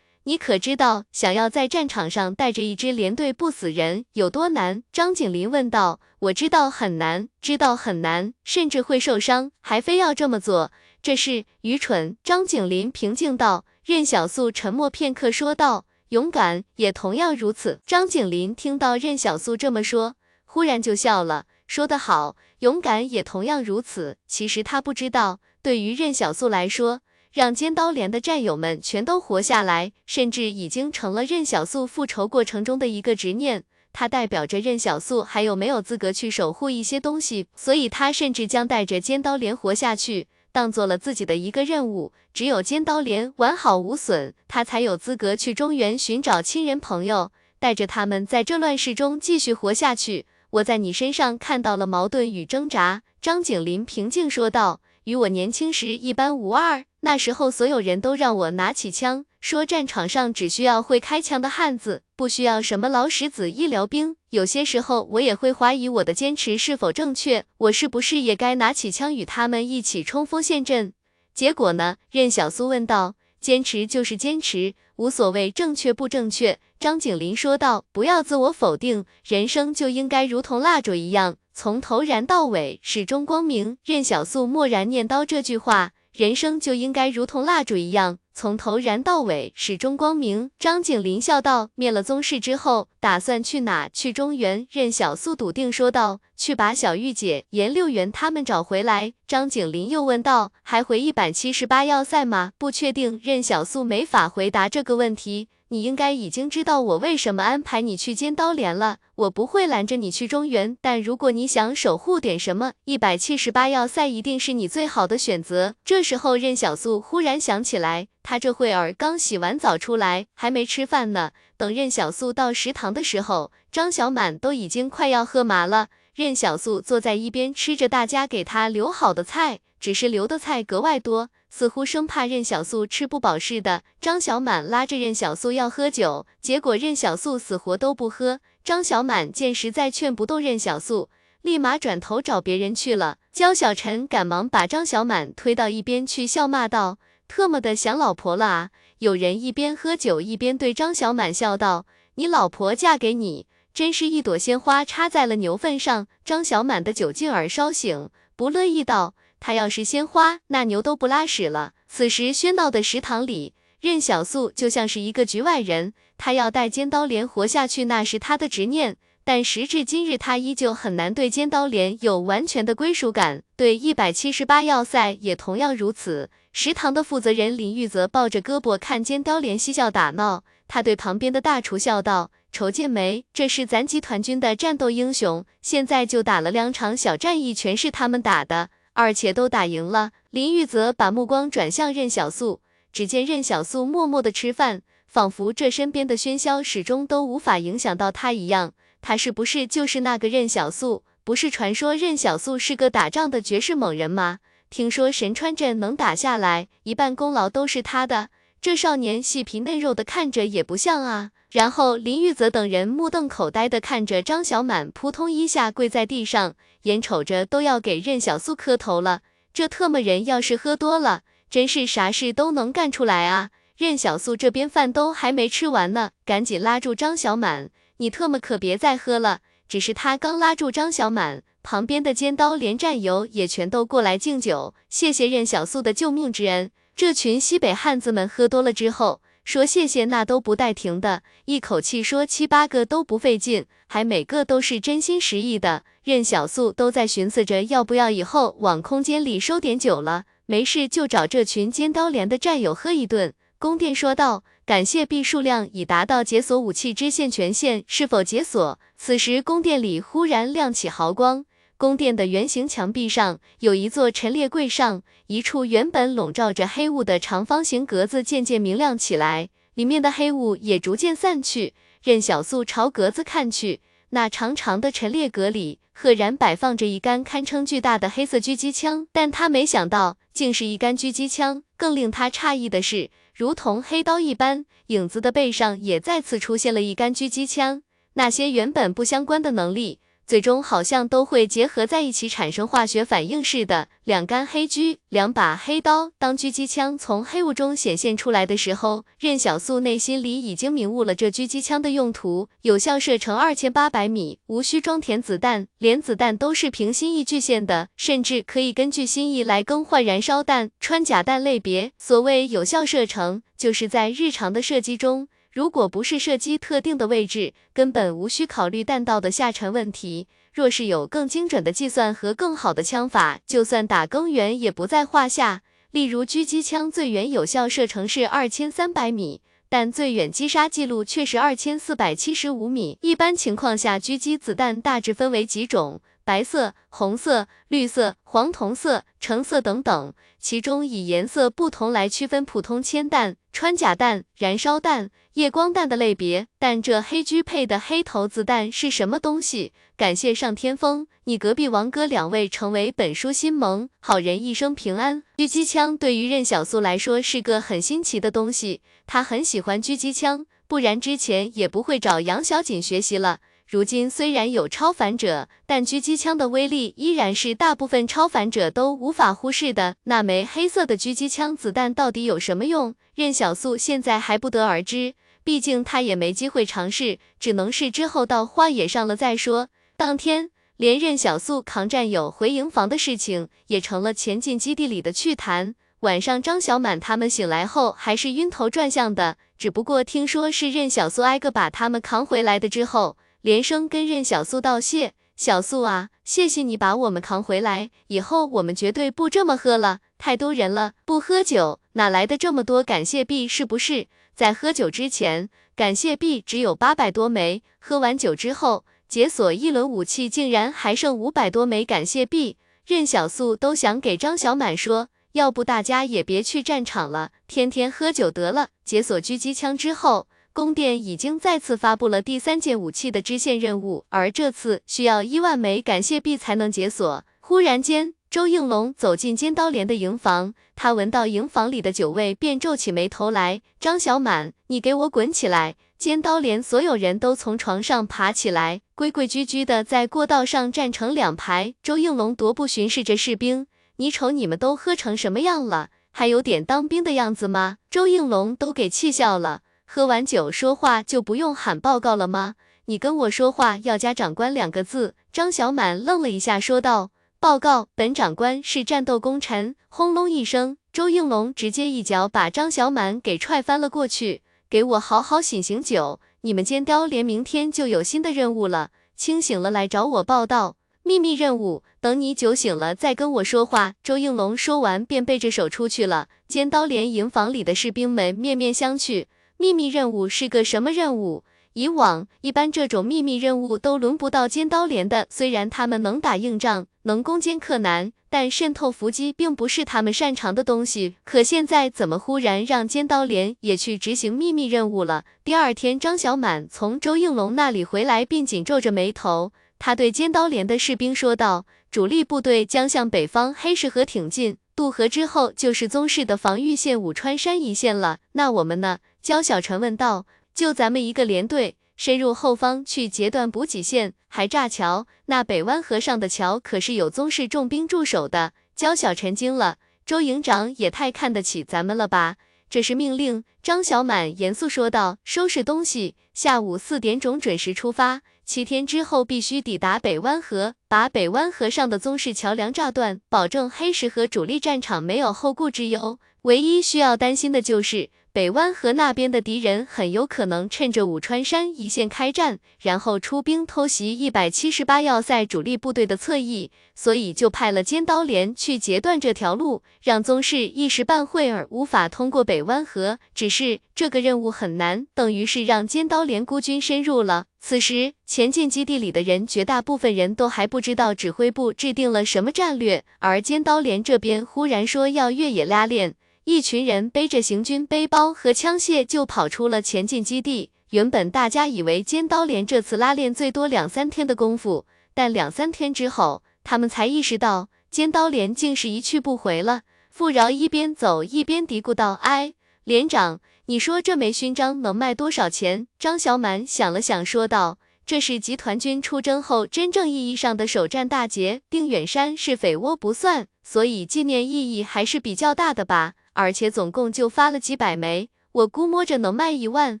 你可知道，想要在战场上带着一支连队不死人有多难？张景林问道。我知道很难，知道很难，甚至会受伤，还非要这么做，这是愚蠢。张景林平静道。任小素沉默片刻，说道：勇敢也同样如此。张景林听到任小素这么说，忽然就笑了，说得好，勇敢也同样如此。其实他不知道，对于任小素来说。让尖刀连的战友们全都活下来，甚至已经成了任小素复仇过程中的一个执念。它代表着任小素还有没有资格去守护一些东西，所以他甚至将带着尖刀连活下去，当做了自己的一个任务。只有尖刀连完好无损，他才有资格去中原寻找亲人朋友，带着他们在这乱世中继续活下去。我在你身上看到了矛盾与挣扎。张景林平静说道。与我年轻时一般无二。那时候，所有人都让我拿起枪，说战场上只需要会开枪的汉子，不需要什么老石子医疗兵。有些时候，我也会怀疑我的坚持是否正确，我是不是也该拿起枪与他们一起冲锋陷阵？结果呢？任小苏问道。坚持就是坚持，无所谓正确不正确。张景林说道。不要自我否定，人生就应该如同蜡烛一样。从头燃到尾，始终光明。任小素默然念叨这句话，人生就应该如同蜡烛一样，从头燃到尾，始终光明。张景林笑道：“灭了宗室之后，打算去哪？去中原。”任小素笃定说道：“去把小玉姐、颜六元他们找回来。”张景林又问道：“还回一百七十八要塞吗？”不确定。任小素没法回答这个问题。你应该已经知道我为什么安排你去尖刀连了。我不会拦着你去中原，但如果你想守护点什么，一百七十八要塞一定是你最好的选择。这时候，任小素忽然想起来，她这会儿刚洗完澡出来，还没吃饭呢。等任小素到食堂的时候，张小满都已经快要喝麻了。任小素坐在一边吃着大家给他留好的菜，只是留的菜格外多。似乎生怕任小素吃不饱似的，张小满拉着任小素要喝酒，结果任小素死活都不喝。张小满见实在劝不动任小素，立马转头找别人去了。焦小晨赶忙把张小满推到一边去，笑骂道：“特么的想老婆了啊！”有人一边喝酒一边对张小满笑道：“你老婆嫁给你，真是一朵鲜花插在了牛粪上。”张小满的酒劲儿稍醒，不乐意道。他要是鲜花，那牛都不拉屎了。此时喧闹的食堂里，任小素就像是一个局外人。他要带尖刀连活下去，那是他的执念。但时至今日，他依旧很难对尖刀连有完全的归属感，对一百七十八要塞也同样如此。食堂的负责人林玉泽抱着胳膊看尖刀连嬉笑打闹，他对旁边的大厨笑道：“瞅见没，这是咱集团军的战斗英雄，现在就打了两场小战役，全是他们打的。”而且都打赢了，林玉泽把目光转向任小素，只见任小素默默的吃饭，仿佛这身边的喧嚣始终都无法影响到他一样。他是不是就是那个任小素？不是传说任小素是个打仗的绝世猛人吗？听说神川镇能打下来，一半功劳都是他的。这少年细皮嫩肉的，看着也不像啊。然后林玉泽等人目瞪口呆的看着张小满，扑通一下跪在地上。眼瞅着都要给任小素磕头了，这特么人要是喝多了，真是啥事都能干出来啊！任小素这边饭都还没吃完呢，赶紧拉住张小满，你特么可别再喝了。只是他刚拉住张小满，旁边的尖刀连战友也全都过来敬酒，谢谢任小素的救命之恩。这群西北汉子们喝多了之后，说谢谢那都不带停的，一口气说七八个都不费劲，还每个都是真心实意的。任小素都在寻思着要不要以后往空间里收点酒了，没事就找这群尖刀连的战友喝一顿。宫殿说道：“感谢币数量已达到解锁武器支线权限，是否解锁？”此时宫殿里忽然亮起豪光，宫殿的圆形墙壁上有一座陈列柜上，一处原本笼罩着黑雾的长方形格子渐渐明亮起来，里面的黑雾也逐渐散去。任小素朝格子看去，那长长的陈列格里赫然摆放着一杆堪称巨大的黑色狙击枪，但他没想到，竟是一杆狙击枪。更令他诧异的是。如同黑刀一般，影子的背上也再次出现了一杆狙击枪。那些原本不相关的能力。最终好像都会结合在一起，产生化学反应似的。两杆黑狙，两把黑刀。当狙击枪从黑雾中显现出来的时候，任小素内心里已经明悟了这狙击枪的用途：有效射程二千八百米，无需装填子弹，连子弹都是凭心意具现的，甚至可以根据心意来更换燃烧弹、穿甲弹类别。所谓有效射程，就是在日常的射击中。如果不是射击特定的位置，根本无需考虑弹道的下沉问题。若是有更精准的计算和更好的枪法，就算打更远也不在话下。例如狙击枪最远有效射程是二千三百米，但最远击杀记录却是二千四百七十五米。一般情况下，狙击子弹大致分为几种。白色、红色、绿色、黄铜色、橙色等等，其中以颜色不同来区分普通铅弹、穿甲弹、燃烧弹、夜光弹的类别。但这黑狙配的黑头子弹是什么东西？感谢上天风，你隔壁王哥两位成为本书新盟，好人一生平安。狙击枪对于任小素来说是个很新奇的东西，他很喜欢狙击枪，不然之前也不会找杨小锦学习了。如今虽然有超凡者，但狙击枪的威力依然是大部分超凡者都无法忽视的。那枚黑色的狙击枪子弹到底有什么用？任小素现在还不得而知，毕竟他也没机会尝试，只能是之后到荒野上了再说。当天，连任小素扛战友回营房的事情也成了前进基地里的趣谈。晚上，张小满他们醒来后还是晕头转向的，只不过听说是任小素挨个把他们扛回来的之后。连声跟任小素道谢，小素啊，谢谢你把我们扛回来，以后我们绝对不这么喝了，太多人了，不喝酒哪来的这么多感谢币？是不是？在喝酒之前，感谢币只有八百多枚，喝完酒之后，解锁一轮武器竟然还剩五百多枚感谢币。任小素都想给张小满说，要不大家也别去战场了，天天喝酒得了。解锁狙击枪之后。宫殿已经再次发布了第三件武器的支线任务，而这次需要一万枚感谢币才能解锁。忽然间，周应龙走进尖刀连的营房，他闻到营房里的酒味，便皱起眉头来。张小满，你给我滚起来！尖刀连所有人都从床上爬起来，规规矩矩的在过道上站成两排。周应龙踱步巡视着士兵，你瞅你们都喝成什么样了，还有点当兵的样子吗？周应龙都给气笑了。喝完酒说话就不用喊报告了吗？你跟我说话要加长官两个字。张小满愣了一下，说道：“报告，本长官是战斗功臣。”轰隆一声，周应龙直接一脚把张小满给踹翻了过去。给我好好醒醒酒，你们尖雕连明天就有新的任务了，清醒了来找我报道。秘密任务，等你酒醒了再跟我说话。周应龙说完便背着手出去了。尖刀连营房里的士兵们面面相觑。秘密任务是个什么任务？以往一般这种秘密任务都轮不到尖刀连的。虽然他们能打硬仗，能攻坚克难，但渗透伏击并不是他们擅长的东西。可现在怎么忽然让尖刀连也去执行秘密任务了？第二天，张小满从周应龙那里回来，并紧皱着眉头。他对尖刀连的士兵说道：“主力部队将向北方黑石河挺进。”渡河之后就是宗室的防御线武川山一线了，那我们呢？焦小晨问道。就咱们一个连队深入后方去截断补给线，还炸桥。那北湾河上的桥可是有宗室重兵驻守的，焦小晨惊了，周营长也太看得起咱们了吧？这是命令。张小满严肃说道：“收拾东西，下午四点钟准时出发。七天之后必须抵达北湾河，把北湾河上的宗氏桥梁炸断，保证黑石河主力战场没有后顾之忧。唯一需要担心的就是。”北湾河那边的敌人很有可能趁着武川山一线开战，然后出兵偷袭一百七十八要塞主力部队的侧翼，所以就派了尖刀连去截断这条路，让宗室一时半会儿无法通过北湾河。只是这个任务很难，等于是让尖刀连孤军深入了。此时前进基地里的人，绝大部分人都还不知道指挥部制定了什么战略，而尖刀连这边忽然说要越野拉练。一群人背着行军背包和枪械就跑出了前进基地。原本大家以为尖刀连这次拉练最多两三天的功夫，但两三天之后，他们才意识到尖刀连竟是一去不回了。傅饶一边走一边嘀咕道：“哎，连长，你说这枚勋章能卖多少钱？”张小满想了想，说道：“这是集团军出征后真正意义上的首战大捷，定远山是匪窝不算，所以纪念意义还是比较大的吧。”而且总共就发了几百枚，我估摸着能卖一万。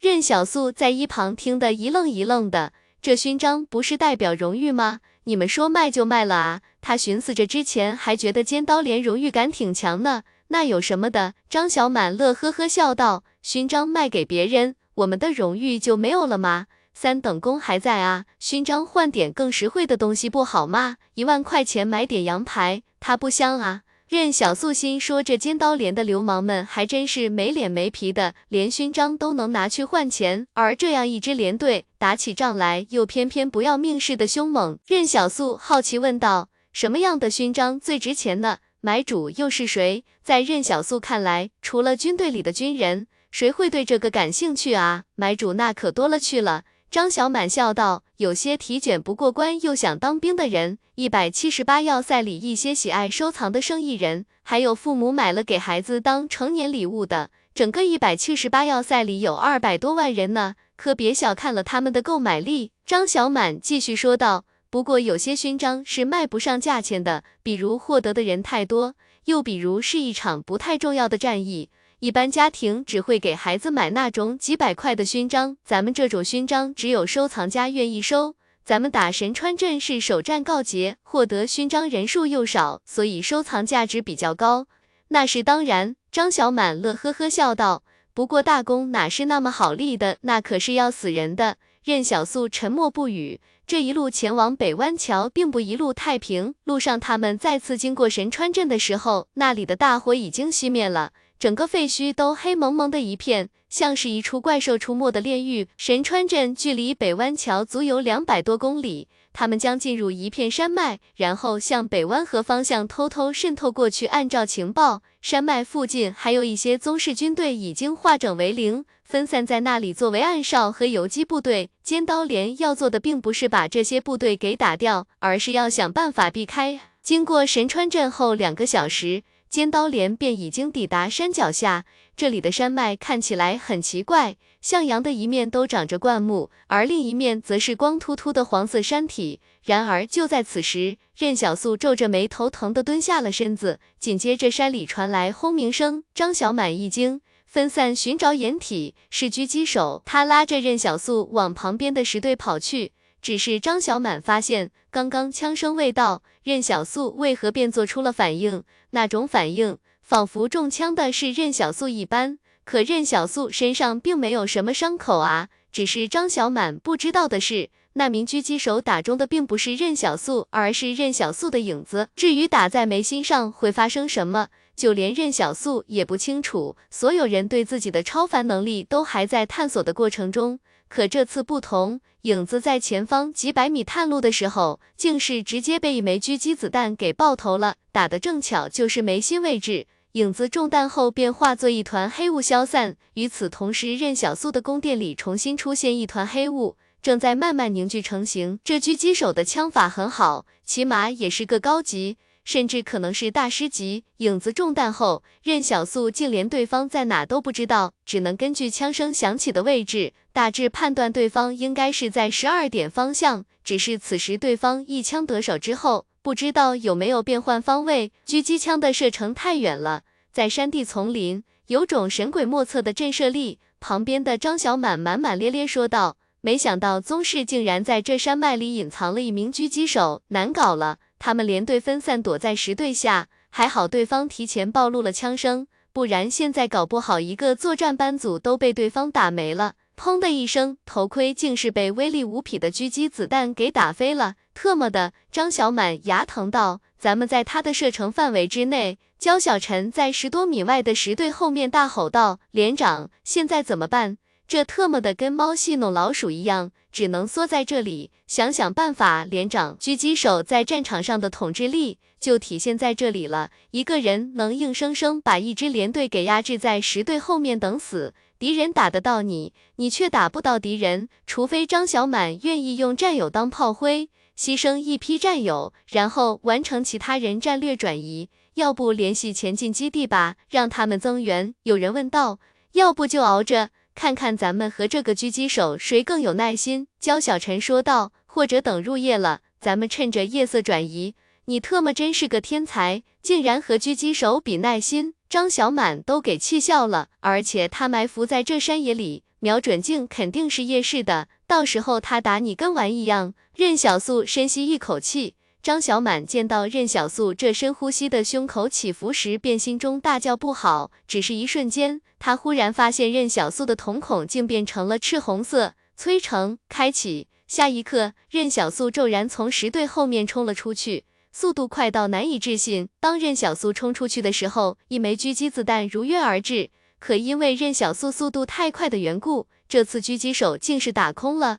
任小素在一旁听得一愣一愣的，这勋章不是代表荣誉吗？你们说卖就卖了啊？他寻思着，之前还觉得尖刀连荣誉感挺强呢，那有什么的？张小满乐呵呵笑道：“勋章卖给别人，我们的荣誉就没有了吗？三等功还在啊，勋章换点更实惠的东西不好吗？一万块钱买点羊排，它不香啊？”任小素心说：“这尖刀连的流氓们还真是没脸没皮的，连勋章都能拿去换钱。而这样一支连队打起仗来，又偏偏不要命似的凶猛。”任小素好奇问道：“什么样的勋章最值钱呢？买主又是谁？”在任小素看来，除了军队里的军人，谁会对这个感兴趣啊？买主那可多了去了。张小满笑道：“有些体检不过关又想当兵的人，一百七十八要塞里一些喜爱收藏的生意人，还有父母买了给孩子当成年礼物的，整个一百七十八要塞里有二百多万人呢，可别小看了他们的购买力。”张小满继续说道：“不过有些勋章是卖不上价钱的，比如获得的人太多，又比如是一场不太重要的战役。”一般家庭只会给孩子买那种几百块的勋章，咱们这种勋章只有收藏家愿意收。咱们打神川镇是首战告捷，获得勋章人数又少，所以收藏价值比较高。那是当然，张小满乐呵呵笑道。不过大功哪是那么好立的，那可是要死人的。任小素沉默不语。这一路前往北湾桥，并不一路太平。路上他们再次经过神川镇的时候，那里的大火已经熄灭了。整个废墟都黑蒙蒙的一片，像是一处怪兽出没的炼狱。神川镇距离北湾桥足有两百多公里，他们将进入一片山脉，然后向北湾河方向偷偷渗透过去。按照情报，山脉附近还有一些宗室军队已经化整为零，分散在那里作为暗哨和游击部队。尖刀连要做的并不是把这些部队给打掉，而是要想办法避开。经过神川镇后两个小时。尖刀连便已经抵达山脚下，这里的山脉看起来很奇怪，向阳的一面都长着灌木，而另一面则是光秃秃的黄色山体。然而就在此时，任小素皱着眉头，疼得蹲下了身子。紧接着山里传来轰鸣声，张小满一惊，分散寻找掩体，是狙击手。他拉着任小素往旁边的石堆跑去。只是张小满发现，刚刚枪声未到，任小素为何便做出了反应？那种反应，仿佛中枪的是任小素一般。可任小素身上并没有什么伤口啊！只是张小满不知道的是，那名狙击手打中的并不是任小素，而是任小素的影子。至于打在眉心上会发生什么，就连任小素也不清楚。所有人对自己的超凡能力都还在探索的过程中。可这次不同，影子在前方几百米探路的时候，竟是直接被一枚狙击子弹给爆头了，打的正巧就是眉心位置。影子中弹后便化作一团黑雾消散。与此同时，任小素的宫殿里重新出现一团黑雾，正在慢慢凝聚成型。这狙击手的枪法很好，起码也是个高级。甚至可能是大师级。影子中弹后，任小素竟连对方在哪都不知道，只能根据枪声响起的位置，大致判断对方应该是在十二点方向。只是此时对方一枪得手之后，不知道有没有变换方位，狙击枪的射程太远了，在山地丛林，有种神鬼莫测的震慑力。旁边的张小满满满咧咧说道：“没想到宗室竟然在这山脉里隐藏了一名狙击手，难搞了。他们连队分散躲在石堆下，还好对方提前暴露了枪声，不然现在搞不好一个作战班组都被对方打没了。”砰的一声，头盔竟是被威力无匹的狙击子弹给打飞了。特么的，张小满牙疼道：“咱们在他的射程范围之内。”焦小晨在十多米外的石队后面大吼道：“连长，现在怎么办？这特么的跟猫戏弄老鼠一样，只能缩在这里，想想办法。”连长，狙击手在战场上的统治力就体现在这里了，一个人能硬生生把一支连队给压制在十队后面等死。敌人打得到你，你却打不到敌人，除非张小满愿意用战友当炮灰，牺牲一批战友，然后完成其他人战略转移。要不联系前进基地吧，让他们增援。有人问道。要不就熬着，看看咱们和这个狙击手谁更有耐心。焦小晨说道。或者等入夜了，咱们趁着夜色转移。你特么真是个天才，竟然和狙击手比耐心。张小满都给气笑了，而且他埋伏在这山野里，瞄准镜肯定是夜视的，到时候他打你跟玩一样。任小素深吸一口气，张小满见到任小素这深呼吸的胸口起伏时，便心中大叫不好。只是一瞬间，他忽然发现任小素的瞳孔竟变成了赤红色。催城开启，下一刻，任小素骤然从石队后面冲了出去。速度快到难以置信。当任小素冲出去的时候，一枚狙击子弹如约而至。可因为任小素速度太快的缘故，这次狙击手竟是打空了。